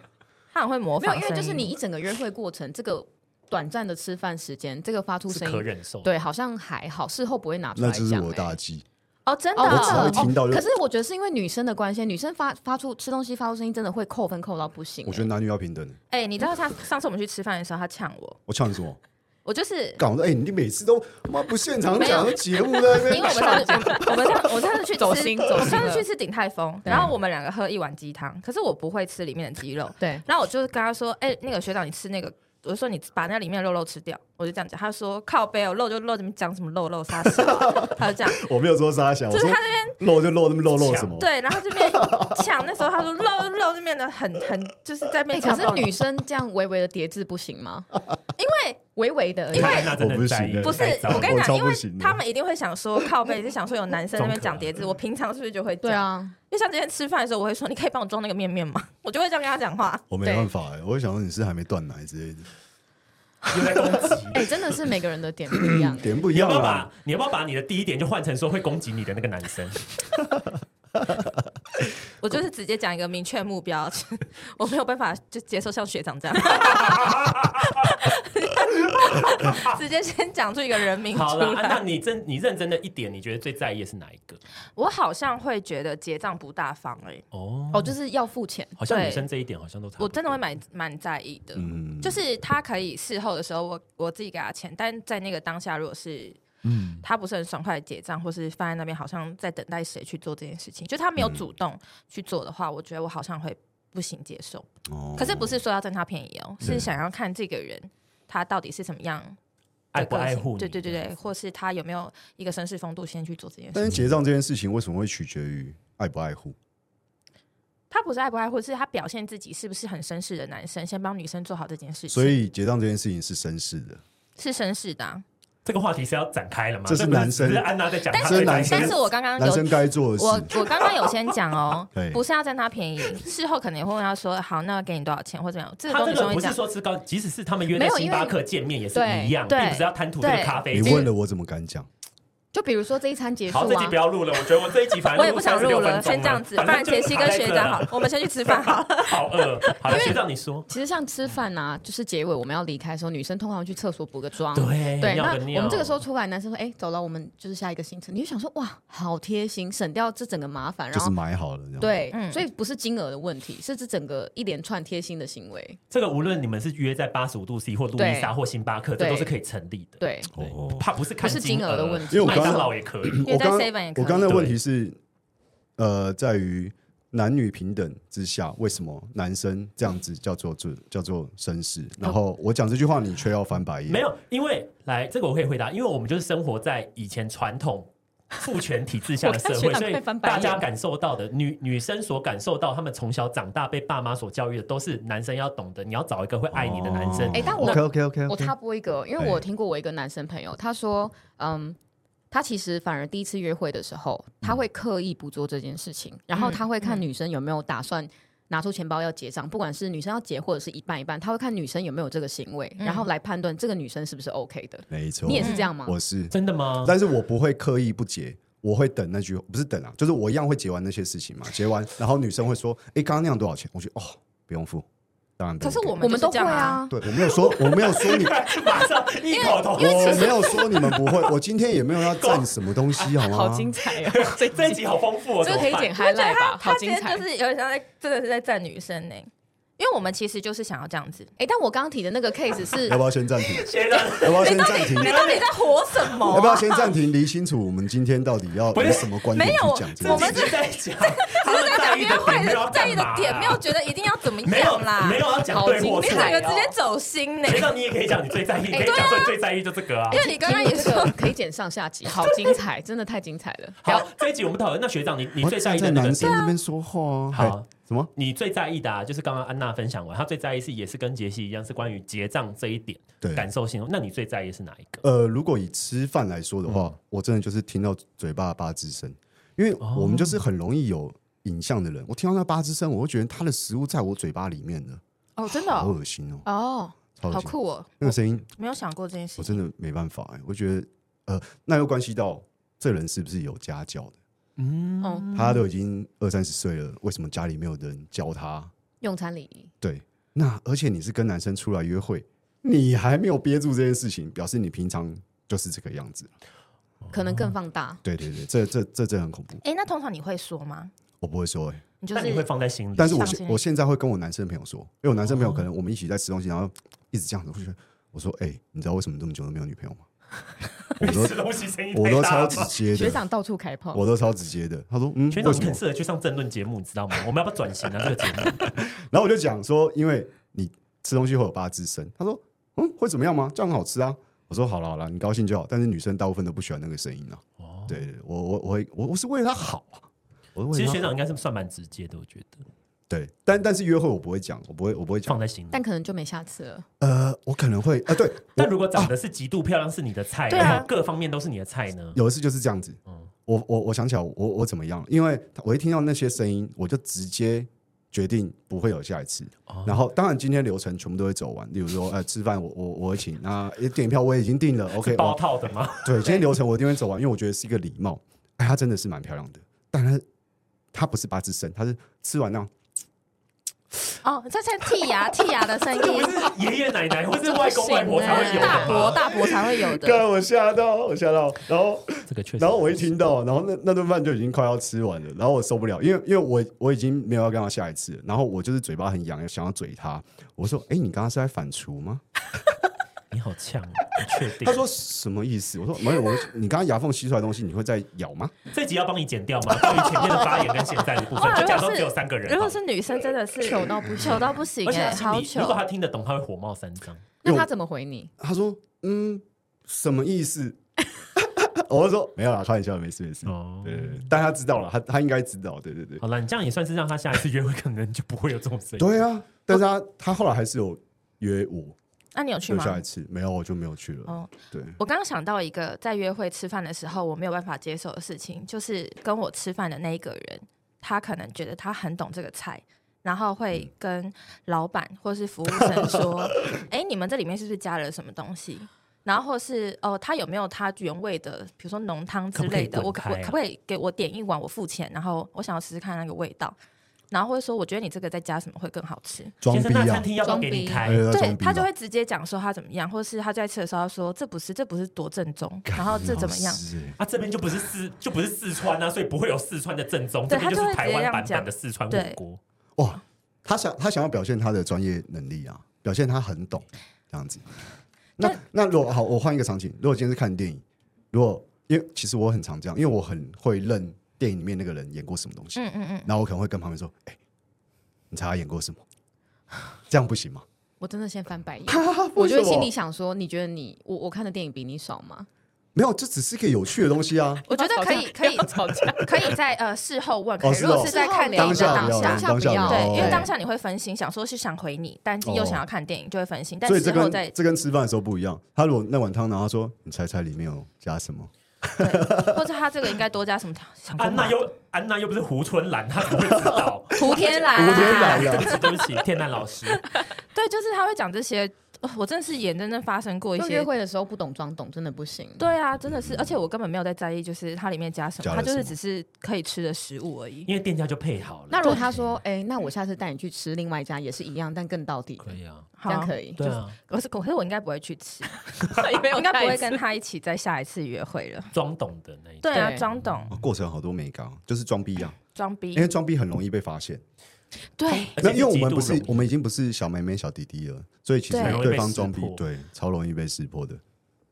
他很会模仿。因为就是你一整个约会过程，这个短暂的吃饭时间，这个发出声音可忍受。对，好像还好，事后不会拿出来讲。那就是我大忌。哦，真的，我只会听到。可是我觉得是因为女生的关系，女生发发出吃东西发出声音，真的会扣分扣到不行。我觉得男女要平等。哎，你知道他上次我们去吃饭的时候，他呛我。我呛你什么？我就是搞得哎，你每次都妈不现场讲节目的。因为我们上次我们上我上次去 走心，我上次去吃鼎泰丰，然后我们两个喝一碗鸡汤，可是我不会吃里面的鸡肉。对，然后我就跟他说，哎，那个学长，你吃那个。我就说你把那里面的肉肉吃掉，我就这样讲。他说靠背哦，肉就肉，怎么讲什么肉肉沙沙？他就这样。我没有说沙小，就是他那边肉就肉那么肉肉什么？对，然后这边抢那时候他说肉肉就变得很很就是在面。可是女生这样微微的叠字不行吗？因为微微的，因为我不行。不是，我跟你讲，因为他们一定会想说靠背，是想说有男生那边讲叠字。我平常是不是就会对啊？因为像今天吃饭的时候，我会说你可以帮我装那个面面吗？我就会这样跟他讲话。我没办法哎，我会想说你是还没断奶之类的。又在攻击，哎，真的是每个人的点不一样，点不一样。你要不要把你要不要把你的第一点就换成说会攻击你的那个男生？我就是直接讲一个明确目标，我没有办法就接受像学长这样，直接先讲出一个人名。好了，那你真你认真的一点，你觉得最在意的是哪一个？我好像会觉得结账不大方哎，哦哦，就是要付钱。好像女生这一点好像都我真的会蛮蛮在意的，嗯，就是他可以事后的时候我我自己给他钱，但在那个当下如果是。嗯，他不是很爽快的结账，或是放在那边，好像在等待谁去做这件事情。就他没有主动去做的话，嗯、我觉得我好像会不行接受。哦，可是不是说要占他便宜哦，是想要看这个人他到底是怎么样，爱不爱护？对对对对，或是他有没有一个绅士风度先去做这件事情。但是结账这件事情为什么会取决于爱不爱护？他不是爱不爱护，是他表现自己是不是很绅士的男生，先帮女生做好这件事情。所以结账这件事情是绅士的，是绅士的、啊。这个话题是要展开了吗？这是男生，是安娜在讲。但是男生，但是我刚刚男生该做的事，我我刚刚有先讲哦，不是要占他便宜，事后可能也会问他说，好，那给你多少钱或怎么样？这个东西不是说吃高，即使是他们约在星巴克见面也是一样，并不是要贪图这个咖啡。你问了我怎么敢讲？就比如说这一餐结束，好，这集不要录了。我觉得我这一集反正我也不想录了，先这样子。不然杰西跟学长好，我们先去吃饭好了。好饿，好了，学长你说。其实像吃饭啊，就是结尾我们要离开的时候，女生通常去厕所补个妆。对对，那我们这个时候出来，男生说：“哎，走了，我们就是下一个行程。”你就想说：“哇，好贴心，省掉这整个麻烦。”然后就是买好了，对，所以不是金额的问题，是这整个一连串贴心的行为。这个无论你们是约在八十五度 C 或路易莎或星巴克，这都是可以成立的。对，怕不是看金额的问题，因为麦当劳也可以。我刚我刚刚的问题是，呃，在于男女平等之下，为什么男生这样子叫做做叫做绅士？然后我讲这句话，你却要翻白眼？没有，因为来这个我可以回答，因为我们就是生活在以前传统父权体制下的社会，所以大家感受到的女女生所感受到，他们从小长大被爸妈所教育的，都是男生要懂得，你要找一个会爱你的男生。哎，但我 OK OK OK，我插播一个，因为我听过我一个男生朋友，他说，嗯。他其实反而第一次约会的时候，他会刻意不做这件事情，嗯、然后他会看女生有没有打算拿出钱包要结账，嗯、不管是女生要结或者是一半一半，他会看女生有没有这个行为，嗯、然后来判断这个女生是不是 OK 的。没错，你也是这样吗？我是真的吗？但是我不会刻意不结，我会等那句，不是等啊，就是我一样会结完那些事情嘛，结完，然后女生会说：“哎，刚刚那样多少钱？”我觉得哦，不用付。可是我们我们都会啊，对，我没有说 我没有说你马上一口同声，我没有说你们不会，我今天也没有要占什么东西，好吗？好精彩啊！这这一集好丰富哦，这可以剪 highlight 吧？好精彩，就是有点像在真的是在占女生呢。因为我们其实就是想要这样子，哎，但我刚刚提的那个 case 是要不要先暂停？要不要先暂停？你到底在活什么？要不要先暂停？理清楚，我们今天到底要以什么观点去讲？我们是在讲，只是在讲约会在意的点，没有觉得一定要怎么样啦，没有要讲对或错，你两个直接走心呢。学长，你也可以讲你最在意，可以讲最最在意就这个啊。因为你刚刚也说可以剪上下集，好精彩，真的太精彩了。好，这一集我们讨论。那学长，你你最在意的男生那边说话啊？好。什么？你最在意的，啊，就是刚刚安娜分分享完，她最在意是也是跟杰西一样，是关于结账这一点，对感受性。那你最在意是哪一个？呃，如果以吃饭来说的话，嗯我真的就是听到嘴巴的八字声，因为我们就是很容易有影像的人。我听到那八字声，我会觉得他的食物在我嘴巴里面的，哦，真的好哦，恶心哦，哦。好酷哦，那个声音，没有想过这件事情。我真的没办法哎，我觉得呃，那又关系到这人是不是有家教的？嗯，哦，他都已经二三十岁了，为什么家里没有人教他？用餐礼仪，对，那而且你是跟男生出来约会，你还没有憋住这件事情，表示你平常就是这个样子。可能更放大。对对对，这这这这很恐怖。哎，那通常你会说吗？我不会说哎、你就那你会是放在心里。但是我我现在会跟我男生朋友说，因为我男生朋友可能我们一起在吃东西，然后一直这样子，我就觉得我说哎、你知道为什么这么久都没有女朋友吗？我都吃东西声音我都超太大了吧直接的，学长到处开炮，我都超直接的。他说嗯，学长，为什么你很？适合去上政论节目，你知道吗？我们要不要转型啊？这个节目 然后我就讲说，因为你吃东西会有八字声。他说嗯，会怎么样吗？这样很好吃啊。我说好了好了，你高兴就好。但是女生大部分都不喜欢那个声音啊。哦，对对，我我我我我是为了他好啊。其实学长应该是算蛮直接的，我觉得对，但但是约会我不会讲，我不会我不会讲。放在心里。但可能就没下次了。呃，我可能会呃，对，但如果长得是极度漂亮，是你的菜，对啊然后各方面都是你的菜呢？有一次就是这样子。嗯我我我想起来我我怎么样？因为我一听到那些声音，我就直接决定不会有下一次。哦然后当然今天流程全部都会走完，例如说呃吃饭我我我会请，那电影票我也已经订了，OK 包哦套的吗？对，今天流程我一定会走完，因为我觉得是一个礼貌。哎，她真的是蛮漂亮的，但她她不是八字生，她是吃完那样哦，这像剔牙剔牙的声音，是爷爷奶奶或是外公外婆才会有大的吗？伯大伯才会有的。看我吓到，我吓到，然后。这个确实。然后我一听到，然后那那顿饭就已经快要吃完了，然后我受不了，因为因为我我已经没有要跟他下一次，然后我就是嘴巴很痒，想要嘴他。我说：“哎，你刚刚是在反刍吗你好呛，你确？”定？他说：“什么意思？”我说：“没有，我你刚刚牙缝吸出来的东西，你会再咬吗这集要帮你剪掉吗？关于前面的发言跟现在的部分，就假装只有三个人。如果是女生，真的是糗到不糗到不行而且哎，好他心里，如果他。听得懂，他会火冒三丈。那他怎么回你？？”他说：“嗯，什么意思？” 我就说：“没有啦，开玩笑，没事没事。”哦，对，但他知道了，他他应该知道，对对对，好了，你这样也算是让他下一次约会可能就不会有这种声音。对啊。但是他他后来还是有约我，那你有去吗？就下一次没有，我就没有去了。哦，对，我刚刚想到一个在约会吃饭的时候我没有办法接受的事情，就是跟我吃饭的那一个人，他可能觉得他很懂这个菜，然后会跟老板或是服务生说：“哎、你们这里面是不是加了什么东西？”然后或是哦，他有没有他原味的，比如说浓汤之类的？我可我可不可以给我点一碗，我付钱，然后我想要试试看那个味道，然后或者说我觉得你这个再加什么会更好吃。装逼啊餐！厅要不要给你？对装逼吧他就会直接讲说他怎么样，或是他在吃的时候他说这不是这不是多正宗，然后这怎么样？是欸啊，这边就不是四就不是四川啊，所以不会有四川的正宗，这边对他就会是台湾版本的四川火对锅。哇，他想他想要表现他的专业能力啊，表现他很懂这样子。那但那如果好，我换一个场景，如果今天是看电影，如果因为其实我很常这样，因为我很会认电影里面那个人演过什么东西，嗯嗯嗯，然后我可能会跟旁边说：“哎、你猜他演过什么？” 这样不行吗？我真的先翻白眼，我就会心里想说，你觉得你我我看的电影比你少吗？没有，这只是一个有趣的东西啊。我觉得可以可以吵架，可以在呃事后问，可以哦是哦如果是在看电影的当下当下对，哦因为当下你会分心，想说是想回你，但又想要看电影，就会分心。但所以这跟事后再这跟吃饭的时候不一样。他如果那碗汤，然后他说：“你猜猜里面有加什么对，或者他这个应该多加什么安娜又安娜又不是胡春兰，她怎么会知道？胡天兰，胡天兰对不起，对不起，天兰老师。对，就是他会讲这些。呃我真的是眼睁睁发生过一些就约会的时候不懂装懂，真的不行。对啊，真的是，而且我根本没有在在意，就是它里面加什么，它就是只是可以吃的食物而已。因为店家就配好了。那如果他说，哎、那我下次带你去吃另外一家也是一样，但更到底，可以啊，这样可以。对啊，可是可是我应该不会去吃，应该不会跟他一起再下一次约会了。装懂的那一种。对啊，对装懂哦过程好多没搞，就是装逼啊，装逼因，为装逼很容易被发现。对那因为我们不是我们已经不是小妹妹小弟弟了，所以其对实对方装逼对超容易被识破的。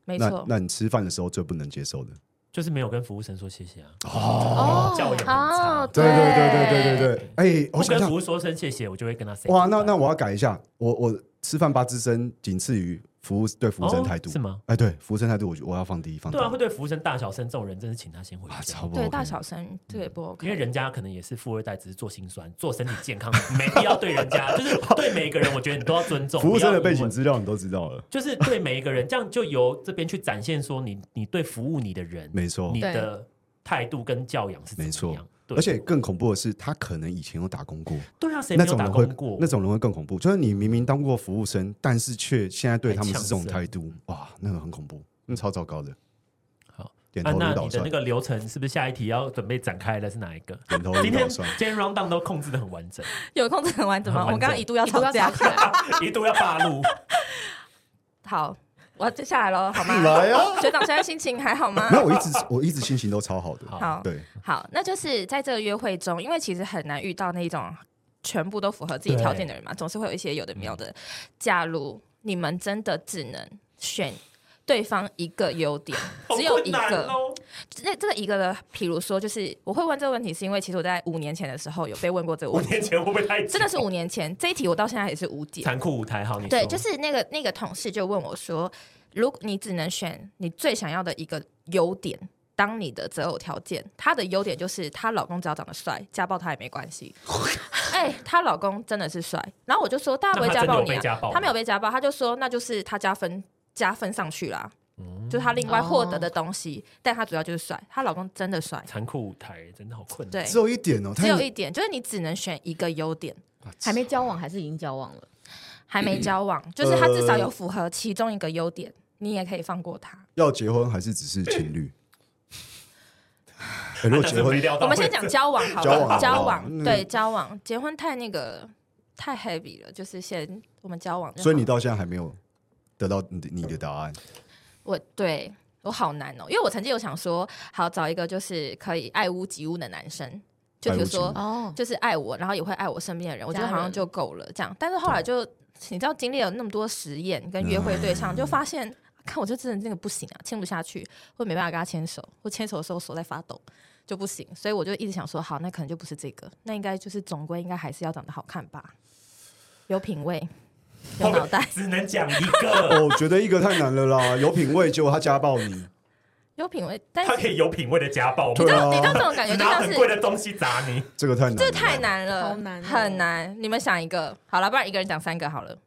那没错。那你吃饭的时候最不能接受的？就是没有跟服务生说谢谢啊。哦教养很差哦对对对对对对对。哎，我跟服，务说声谢谢，我就会跟他 say。哇，那那我要改一下，我我吃饭八字身仅次于服务对服务生态度、哦、是吗？哎，对服务生态度，我我要放第一，放第一对啊，会对服务生大小声这种人，真是请他先回家。对大小声这个也不 OK，因为人家可能也是富二代，只是做心酸，做身体健康，没必要对人家，就是对每一个人，我觉得你都要尊重。服务生的背景资料你都知道了，就是对每一个人，这样就由这边去展现说你你对服务你的人，没错，你的态度跟教养是怎么样。而且更恐怖的是，他可能以前有打工过。对啊，谁没有打工过？那种人会更恐怖。就是你明明当过服务生，但是却现在对他们是这种态度，哇，那个很恐怖，那超糟糕的。好，点头如捣蒜。那你的那个流程是不是下一题要准备展开的是哪一个？点头如捣蒜。今天 round down 都控制的很完整，有控制很完整吗？我们刚刚一度要吵架，一度要霸路。好。我要接下来了，好吗？来啊！学长现在心情还好吗？没有，我一直我一直心情都超好的。好，对，好，那就是在这个约会中，因为其实很难遇到那种全部都符合自己条件的人嘛，总是会有一些有的没有的。假如你们真的只能选对方一个优点，只有一个，那这个一个的，比如说，就是我会问这个问题，是因为其实我在五年前的时候有被问过这个问题。五年前会不会太真的是五年前？这一题我到现在也是无解。残酷舞台，好，你对，就是那个那个同事就问我说。如果你只能选你最想要的一个优点当你的择偶条件，她的优点就是她老公只要长得帅，家暴她也没关系。哎、欸，她老公真的是帅，然后我就说，大家不会家暴你啊？他没有被家暴，他就说那就是他加分加分上去啦，嗯、就是他另外获得的东西，哦、但她主要就是帅，她老公真的帅。残酷舞台真的好困难，对，只有一点哦，只有一点，就是你只能选一个优点，还没交往还是已经交往了？还没交往，就是他至少有符合其中一个优点。你也可以放过他。要结婚还是只是情侣？如果结婚，我们先讲交往好了。交往对交往，结婚太那个太 heavy 了，就是先我们交往。所以你到现在还没有得到你的你的答案？我对我好难哦，因为我曾经有想说，好找一个就是可以爱屋及乌的男生，就比如说哦，就是爱我，然后也会爱我身边的人，我觉得好像就够了这样。但是后来就你知道，经历了那么多实验跟约会对象，就发现。看，我就真的那个不行啊，牵不下去，或没办法跟他牵手，或牵手的时候手在发抖，就不行。所以我就一直想说，好，那可能就不是这个，那应该就是总归应该还是要长得好看吧，有品味，有脑袋。只能讲一个，我 觉得一个太难了啦。有品味，结果他家暴你。有品味，但是他可以有品味的家暴。你就、啊，你就这种感觉就像是拿很贵的东西砸你，这个太难，这太难了，好难，很难。你们想一个，好了，不然一个人讲三个好了。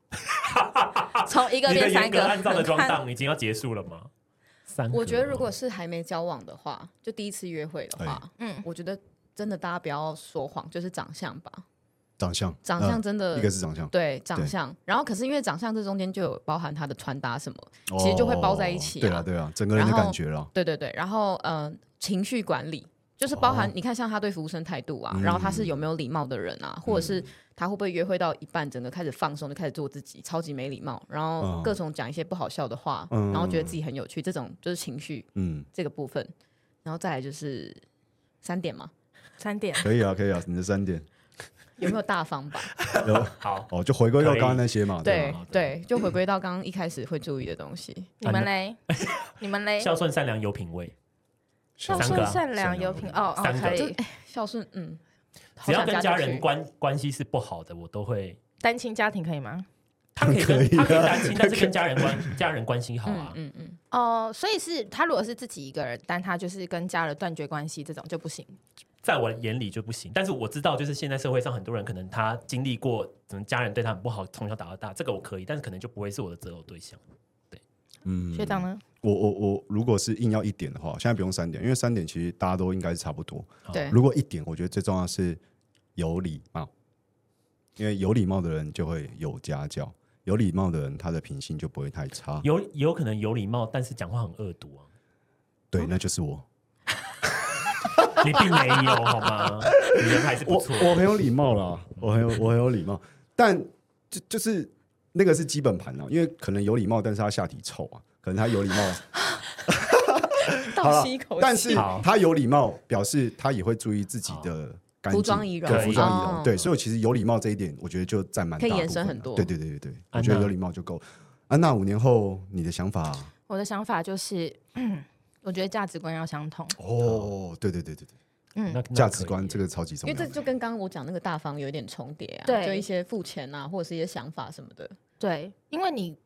从一个变三个，按照的装档已经要结束了吗？三个，我觉得如果是还没交往的话，就第一次约会的话，嗯，我觉得真的大家不要说谎，就是长相吧。长相，长相真的，一个是长相，对长相。然后可是因为长相这中间就有包含他的穿搭什么，其实就会包在一起。对啊，对啊，整个人的感觉了。对对对，然后嗯，情绪管理就是包含你看，像他对服务生态度啊，然后他是有没有礼貌的人啊，或者是他会不会约会到一半，整个开始放松，就开始做自己，超级没礼貌，然后各种讲一些不好笑的话，然后觉得自己很有趣，这种就是情绪，嗯，这个部分。然后再来就是三点嘛，三点可以啊，可以啊，你的三点。有没有大方吧？有好哦，就回归到刚刚那些嘛。对对，就回归到刚刚一开始会注意的东西。你们嘞？你们嘞？孝顺、善良、有品味。孝顺、善良、有品哦，可以。孝顺，嗯，只要跟家人关关系是不好的，我都会。单亲家庭可以吗？他可以跟他可以单亲，但是跟家人关家人关系好啊。嗯嗯。哦，所以是他如果是自己一个人，但他就是跟家人断绝关系，这种就不行。在我眼里就不行，但是我知道，就是现在社会上很多人可能他经历过，可能家人对他很不好，从小打到大，这个我可以，但是可能就不会是我的择偶对象。对，嗯，学长呢？我我我，如果是硬要一点的话，现在不用三点，因为三点其实大家都应该是差不多。对，如果一点，我觉得最重要是有礼貌，因为有礼貌的人就会有家教，有礼貌的人他的品性就不会太差。有有可能有礼貌，但是讲话很恶毒啊。对，那就是我。你并没有好吗？你人还是不错。我很有礼貌啦，我很有我很有礼貌，但就就是那个是基本盘啊，因为可能有礼貌，但是他下体臭啊，可能他有礼貌 倒吸一口气，但是他有礼貌，表示他也会注意自己的服装仪容，对服装仪容，对，所以其实有礼貌这一点，我觉得就占蛮大，可以延伸很多。对对对对对，我觉得有礼貌就够。安娜，五年后你的想法？我的想法就是。我觉得价值观要相同。哦，对对对对对，嗯，价值观这个超级重要，因为这就跟刚刚我讲那个大方有一点重叠啊，对，就一些付钱啊，或者是一些想法什么的，对，因为你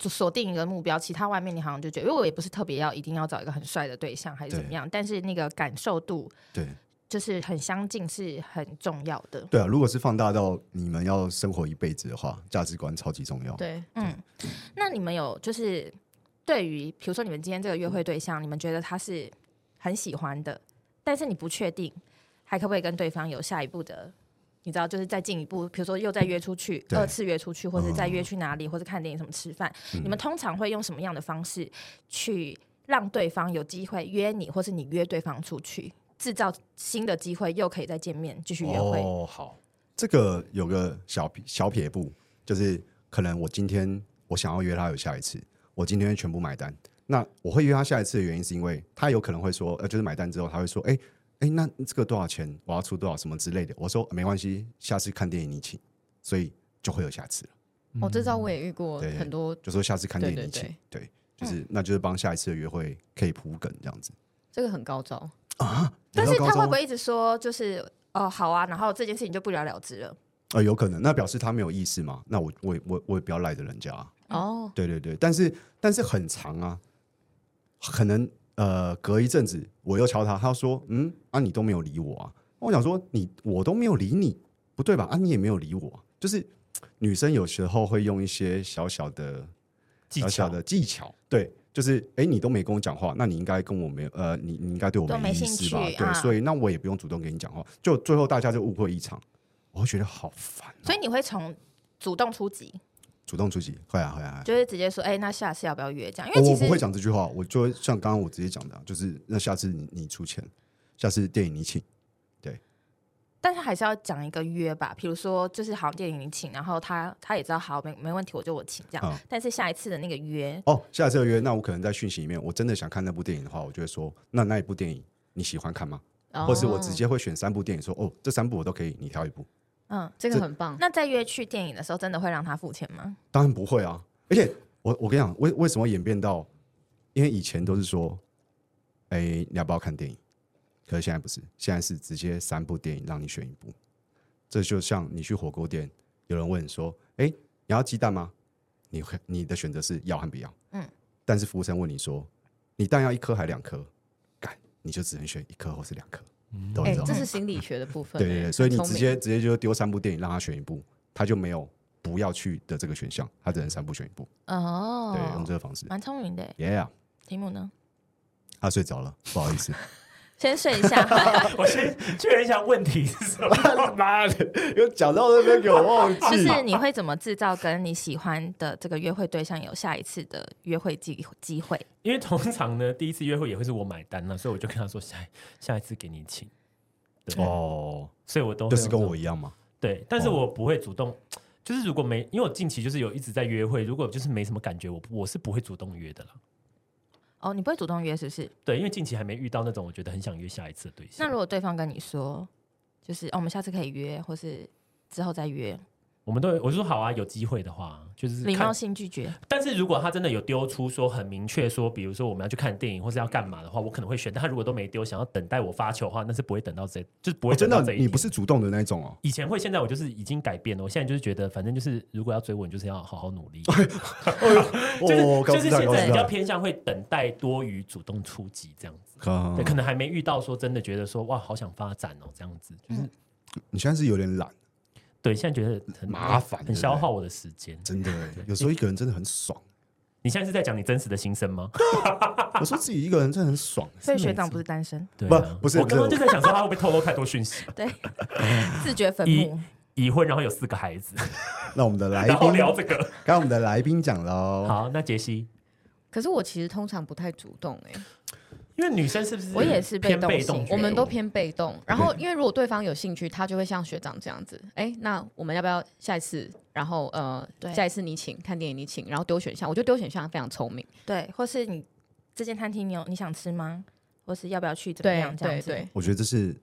锁定一个目标，其他外面你好像就觉得，因为我也不是特别要一定要找一个很帅的对象还是怎么样，但是那个感受度对，就是很相近是很重要的。对啊，如果是放大到你们要生活一辈子的话，价值观超级重要。对，嗯，那你们有就是对于比如说你们今天这个约会对象，你们觉得他是很喜欢的，但是你不确定还可不可以跟对方有下一步的。你知道，就是再进一步，比如说又再约出去，二次约出去，或者再约去哪里，或者看电影什么吃饭，嗯，你们通常会用什么样的方式去让对方有机会约你，或是你约对方出去，制造新的机会，又可以再见面继续约会？哦，好，这个有个小小撇步，就是可能我今天我想要约他有下一次，我今天全部买单。那我会约他下一次的原因，是因为他有可能会说，呃，就是买单之后他会说，哎。哎，那这个多少钱？我要出多少什么之类的？我说没关系，下次看电影你请，所以就会有下次了。我、哦、这招我也遇过很多，就说下次看电影你请，对，就是、嗯、那就是帮下一次的约会可以铺梗这样子。这个很高招啊！但是他会不会一直说就是哦好啊，然后这件事情就不了了之了？呃，有可能，那表示他没有意思嘛？那我我我我也不要赖着人家哦。对对对，但是但是很长啊，可能。呃，隔一阵子我又敲他，他说：“嗯，啊，你都没有理我啊。”我想说：“你我都没有理你，不对吧？啊，你也没有理我。”就是女生有时候会用一些小小的、小小的技巧，对，就是哎，你都没跟我讲话，那你应该跟我没有呃，你你应该对我没意思吧？对，所以那我也不用主动跟你讲话，就最后大家就误会一场，我会觉得好烦啊。所以你会从主动出击。主动出击，会啊会啊，就是直接说，哎、欸，那下次要不要约这样？因为我不会讲这句话，我就会像刚刚我直接讲的，就是那下次你你出钱，下次电影你请，对。但是还是要讲一个约吧，比如说就是好电影你请，然后他他也知道好没没问题，我就我请这样、嗯。但是下一次的那个约哦，下一次的约，那我可能在讯息里面，我真的想看那部电影的话，我就会说，那那一部电影你喜欢看吗？哦、或是我直接会选三部电影说，哦，这三部我都可以，你挑一部。嗯，这个很棒。那在约去电影的时候，真的会让他付钱吗？当然不会啊！而且我我跟你讲，为为什么演变到？因为以前都是说，哎、欸，你要不要看电影？可是现在不是，现在是直接三部电影让你选一部。这就像你去火锅店，有人问说，哎、欸，你要鸡蛋吗？你会你的选择是要和不要。嗯。但是服务生问你说，你蛋要一颗还两颗？干，你就只能选一颗或是两颗。哎、欸，这是心理学的部分。对对对，所以你直接直接就丢三部电影让他选一部，他就没有不要去的这个选项，他只能三部选一部。哦，对，用这个方式，蛮聪明的。Yeah，题目呢？他睡着了，不好意思。先睡一下。我先确认一下问题是什么？妈的，又讲到那边给我忘记。就是你会怎么制造跟你喜欢的这个约会对象有下一次的约会机机会？因为通常呢，第一次约会也会是我买单呢，所以我就跟他说下下一次给你请。对哦，所以我都就是跟我一样嘛。对，但是我不会主动，就是如果没，因为我近期就是有一直在约会，如果就是没什么感觉，我我是不会主动约的啦。哦，你不会主动约是不是？对，因为近期还没遇到那种我觉得很想约下一次的对象。那如果对方跟你说，就是哦，我们下次可以约，或是之后再约。我们都，我就说好啊，有机会的话，就是礼貌性拒绝。但是如果他真的有丢出说很明确说，比如说我们要去看电影或是要干嘛的话，我可能会选。但他如果都没丢，想要等待我发球的话，那是不会等到这，就是不会等到这一天。真的，你不是主动的那种哦。以前会，现在我就是已经改变了。我现在就是觉得，反正就是如果要追我，你就是要好好努力。就是就是现在比较偏向会等待多于主动出击这样子。对，可能还没遇到说真的觉得说哇，好想发展哦这样子。就是你现在是有点懒。对，现在觉得很麻烦，很消耗我的时间。真的，有时候一个人真的很爽。你现在是在讲你真实的心声吗？我说自己一个人真的很爽。所以学长不是单身？对、啊，不，不是。我刚刚就在想说，他会不会透露太多讯息？对，自掘坟墓，已婚，然后有四个孩子。那我们的来宾聊这个，刚刚我们的来宾讲喽。好，那杰西。可是我其实通常不太主动哎、欸。因为女生是不是？我也是被动型，我们都偏被动。然后，因为如果对方有兴趣，他就会像学长这样子。哎、欸，那我们要不要下一次？然后，呃，对，下一次你请看电影，你请，然后丢选项。我觉得丢选项非常聪明。对，或是你这间餐厅你有你想吃吗？或是要不要去？怎么样？这样子。对，对，我觉得这是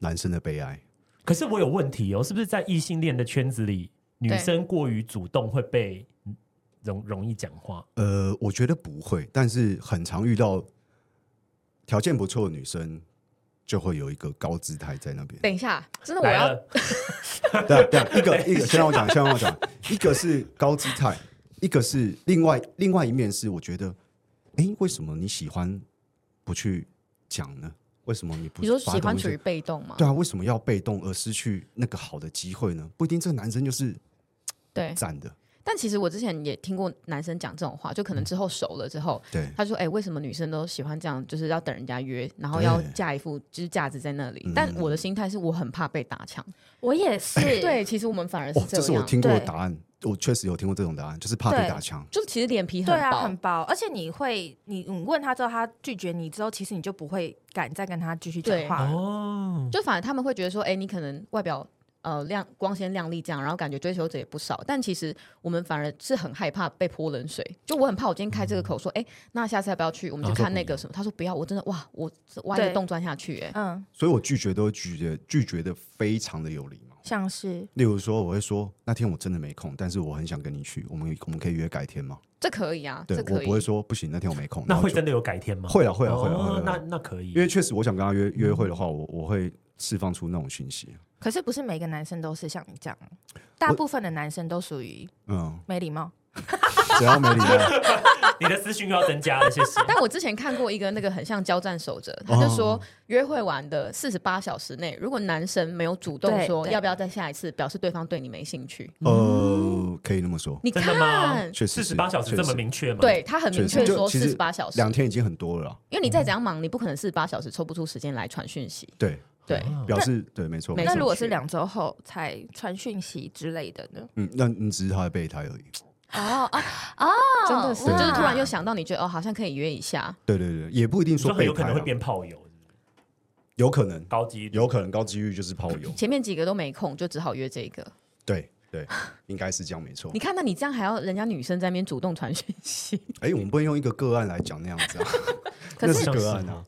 男生的悲哀。可是我有问题哦，是不是在异性恋的圈子里，女生过于主动会被容容易讲话？呃，我觉得不会，但是很常遇到。条件不错的女生就会有一个高姿态在那边。等一下，真的我要 对对，一个一个先让我讲，先让我讲，一个是高姿态，一个是另外另外一面是，我觉得，哎、欸，为什么你喜欢不去讲呢？为什么你不？你说喜欢处于被动吗？对啊，为什么要被动而失去那个好的机会呢？不一定这个男生就是对赞的。但其实我之前也听过男生讲这种话，就可能之后熟了之后，对，他说：“哎、欸，为什么女生都喜欢这样？就是要等人家约，然后要架一副就是架子在那里。”但我的心态是我很怕被打枪，我也是。对，其实我们反而是这样。哦、这是我听过的答案，我确实有听过这种答案，就是怕被打枪。就是其实脸皮很薄，对啊，很薄，而且你会，你你问他之后，他拒绝你之后，其实你就不会敢再跟他继续讲话哦。就反而他们会觉得说：“哎、欸，你可能外表。”呃，亮光鲜亮丽这样，然后感觉追求者也不少，但其实我们反而是很害怕被泼冷水。就我很怕，我今天开这个口说，哎、嗯，那下次要不要去？我们去看那个什么。他说不要，我真的哇，我挖一个洞钻下去，哎，嗯。所以我拒绝都会拒绝，拒绝的非常的有礼貌。像是，例如说，我会说那天我真的没空，但是我很想跟你去，我们我们可以约改天吗？这可以啊，对，这可以。我不会说不行，那天我没空。那会真的有改天吗？会啊，会啊，会啊。那那可以，因为确实我想跟他约约会的话，我我会释放出那种讯息。可是不是每个男生都是像你这样，大部分的男生都属于嗯。没礼貌，只要没礼貌，你的私讯又要增加了，谢谢。但我之前看过一个那个很像交战守则，他就说约会完的四十八小时内，如果男生没有主动说要不要再下一次，表示对方对你没兴趣。呃，可以那么说，你看，确实四十八小时这么明确吗？对他很明确说四十八小时，两天已经很多了。因为你再怎样忙，你不可能四十八小时抽不出时间来传讯息。对。对，表示对，没错。那如果是两周后才传讯息之类的呢？嗯，那你只是他的备胎而已。哦 哦哦，真的是，就是突然又想到，你觉得哦，好像可以约一下。对对对，也不一定说备胎，有可能会变炮友，有可能高机，有可能高机率就是炮友。前面几个都没空，就只好约这个。对对，应该是这样，没错。你看，那你这样还要人家女生在那边主动传讯息？哎，我们不能用一个个案来讲那样子啊，那是个案啊。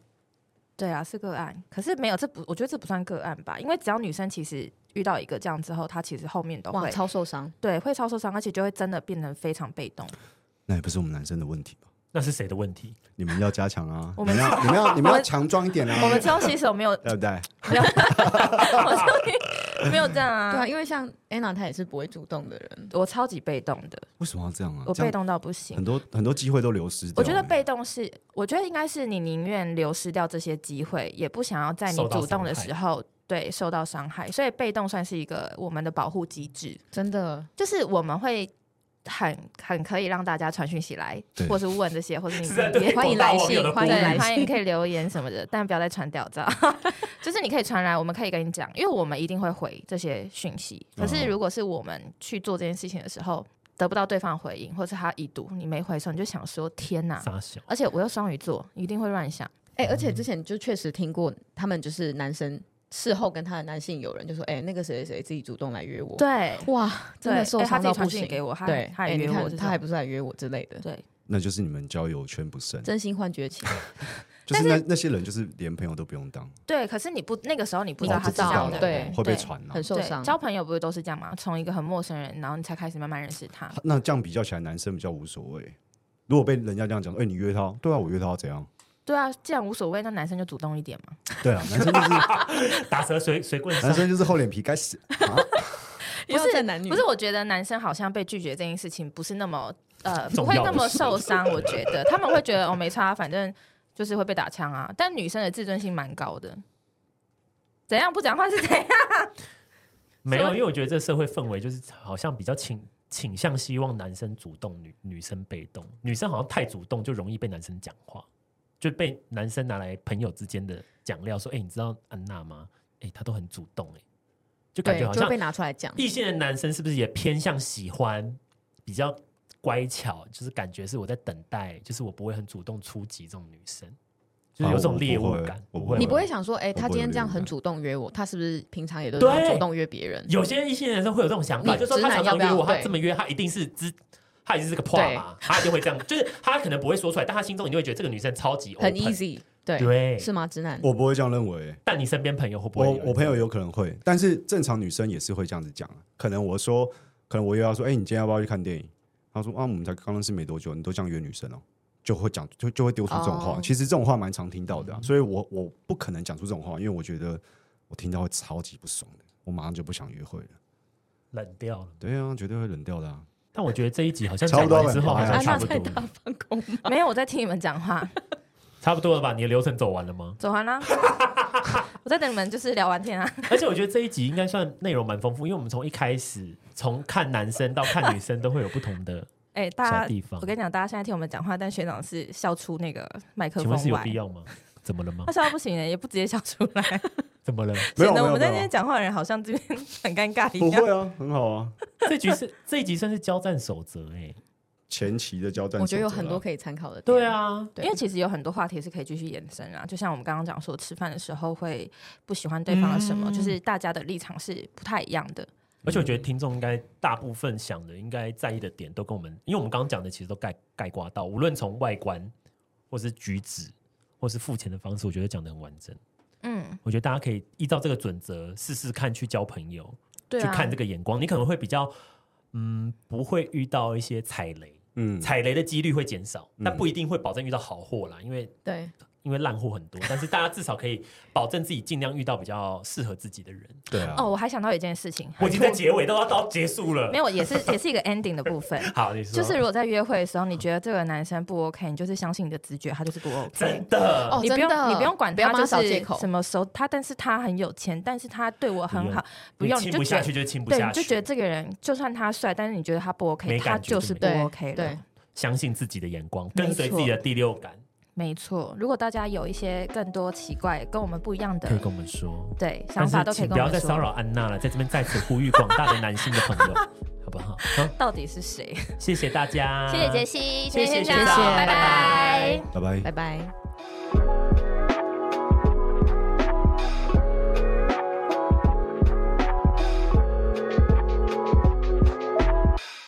对啊，是个案，可是没有这不，我觉得这不算个案吧，因为只要女生其实遇到一个这样之后，她其实后面都会超受伤，对，会超受伤，而且就会真的变得非常被动。那也不是我们男生的问题吧？那是谁的问题？你们要加强啊！我们要，你们要，你们要强壮一点啊！我们超新手没有，对不对？没有，没有这样啊！对啊，因为像 Anna 她也是不会主动的人，我超级被动的。为什么要这样啊？我被动到不行，很多很多机会都流失。我觉得被动是，我觉得应该是你宁愿流失掉这些机会，也不想要在你主动的时候对受到伤害。所以被动算是一个我们的保护机制，真的就是我们会。很很可以让大家传讯息来，或是问这些，或是你 也欢迎来信，欢迎来欢迎可以留言什么的，但不要再传屌照。就是你可以传来，我们可以跟你讲，因为我们一定会回这些讯息。可是如果是我们去做这件事情的时候，得不到对方回应，或是他已读你没回的时候，你就想说天哪！而且我又双鱼座，一定会乱想。哎、欸，而且之前就确实听过，他们就是男生。事后跟他的男性友人就说：“哎、欸，那个谁谁谁自己主动来约我。”对，哇，真的受伤到不行。欸、他给我，他对，他也约我、欸，他还不是来约我之类的。对，那就是你们交友圈不深，真心换绝情。就是那那些人，就是连朋友都不用当。对，可是你不那个时候你不知道他是这样的，对，会被传、啊，很受伤。交朋友不是都是这样吗？从一个很陌生人，然后你才开始慢慢认识他。那这样比较起来，男生比较无所谓。如果被人家这样讲，哎、欸，你约他，对啊，我约他要怎样？对啊，既然无所谓，那男生就主动一点嘛。对啊，男生就是 打蛇随随棍上，男生就是厚脸皮该死。啊、不是男女，不是，我觉得男生好像被拒绝这件事情不是那么呃不会那么受伤。我觉得他们会觉得哦没差，反正就是会被打枪啊。但女生的自尊心蛮高的，怎样不讲话是怎样？没有，因为我觉得这社会氛围就是好像比较倾倾向希望男生主动，女女生被动。女生好像太主动就容易被男生讲话。就被男生拿来朋友之间的讲料，说：“哎、欸，你知道安娜吗？哎、欸，她都很主动、欸，哎，就感觉好像被拿出来讲。异性的男生是不是也偏向喜欢比较乖巧？就是感觉是我在等待，就是我不会很主动出击这种女生，就是有这种猎物感。我不会，你不会想说，哎、欸，他今天这样很主动约我，他是不是平常也都是主动约别人？有些异性的男生会有这种想法，就是说他常常约我，他这么约，他一定是知。”他已经是个破嘛，他一定会这样，就是他可能不会说出来，但他心中你就会觉得这个女生超级 open, 很 easy，对对，是吗？直男，我不会这样认为。但你身边朋友会不会？我我朋友有可能会，但是正常女生也是会这样子讲。可能我说，可能我又要说，哎、欸，你今天要不要去看电影？他说啊，我们才刚认识没多久，你都这样约女生哦、喔，就会讲，就就会丢出这种话。Oh. 其实这种话蛮常听到的、啊，所以我我不可能讲出这种话，因为我觉得我听到会超级不爽的，我马上就不想约会了，冷掉了。对啊，绝对会冷掉的啊。但我觉得这一集好像讲完之后好像差不多安娜在，大放空吗？没有，我在听你们讲话，差不多了吧？你的流程走完了吗？走完了。我在等你们，就是聊完天啊。而且我觉得这一集应该算内容蛮丰富，因为我们从一开始从看男生到看女生都会有不同的。哎、大家小地方我跟你讲，大家现在听我们讲话，但学长是笑出那个麦克风请问是有必要吗？怎么了吗他？笑到不行了，也不直接笑出来，怎么了？没有我们在那边讲话的人好像这边很尴尬一样。不会啊，很好啊。这局是这一集算是交战守则哎。前期的交战，我觉得有很多可以参考的。对，啊，对因为其实有很多话题是可以继续延伸啊，就像我们刚刚讲说，吃饭的时候会不喜欢对方的什么，嗯就是大家的立场是不太一样的。而且我觉得听众应该大部分想的，应该在意的点都跟我们，因为我们刚刚讲的其实都概概括到，无论从外观，或是举止，或是付钱的方式，我觉得讲的很完整。嗯，我觉得大家可以依照这个准则试试看去交朋友，对啊，去看这个眼光，你可能会比较嗯不会遇到一些踩雷，嗯，踩雷的几率会减少，嗯。但不一定会保证遇到好货啦，因为对，因为烂货很多，但是大家至少可以保证自己尽量遇到比较适合自己的人。对啊。哦，我还想到一件事情，我已经在结尾都要到结束了，没有，也是也是一个 ending 的部分。好，你说。就是如果在约会的时候，你觉得这个男生不 OK，你就是相信你的直觉，他就是不 OK。真的。哦你不用真的。你不用管不要帮他他就是找借口。什么时候他，但是他很有钱，但是他对我很好，不用。亲你就觉得不下去就是亲不对，下去，你就觉得这个人就算他帅，但是你觉得他不 OK，他就是不 OK 的。对，相信自己的眼光，跟随自己的第六感，没错。如果大家有一些更多奇怪跟我们不一样的可以跟我们说。对想法，都可以跟我们说。不要再骚扰安娜了，在这边再次呼吁广大的男性的朋友，好不好？好，到底是谁？谢谢大家，谢谢杰西，谢谢今天先这样学长拜拜。拜拜。拜拜。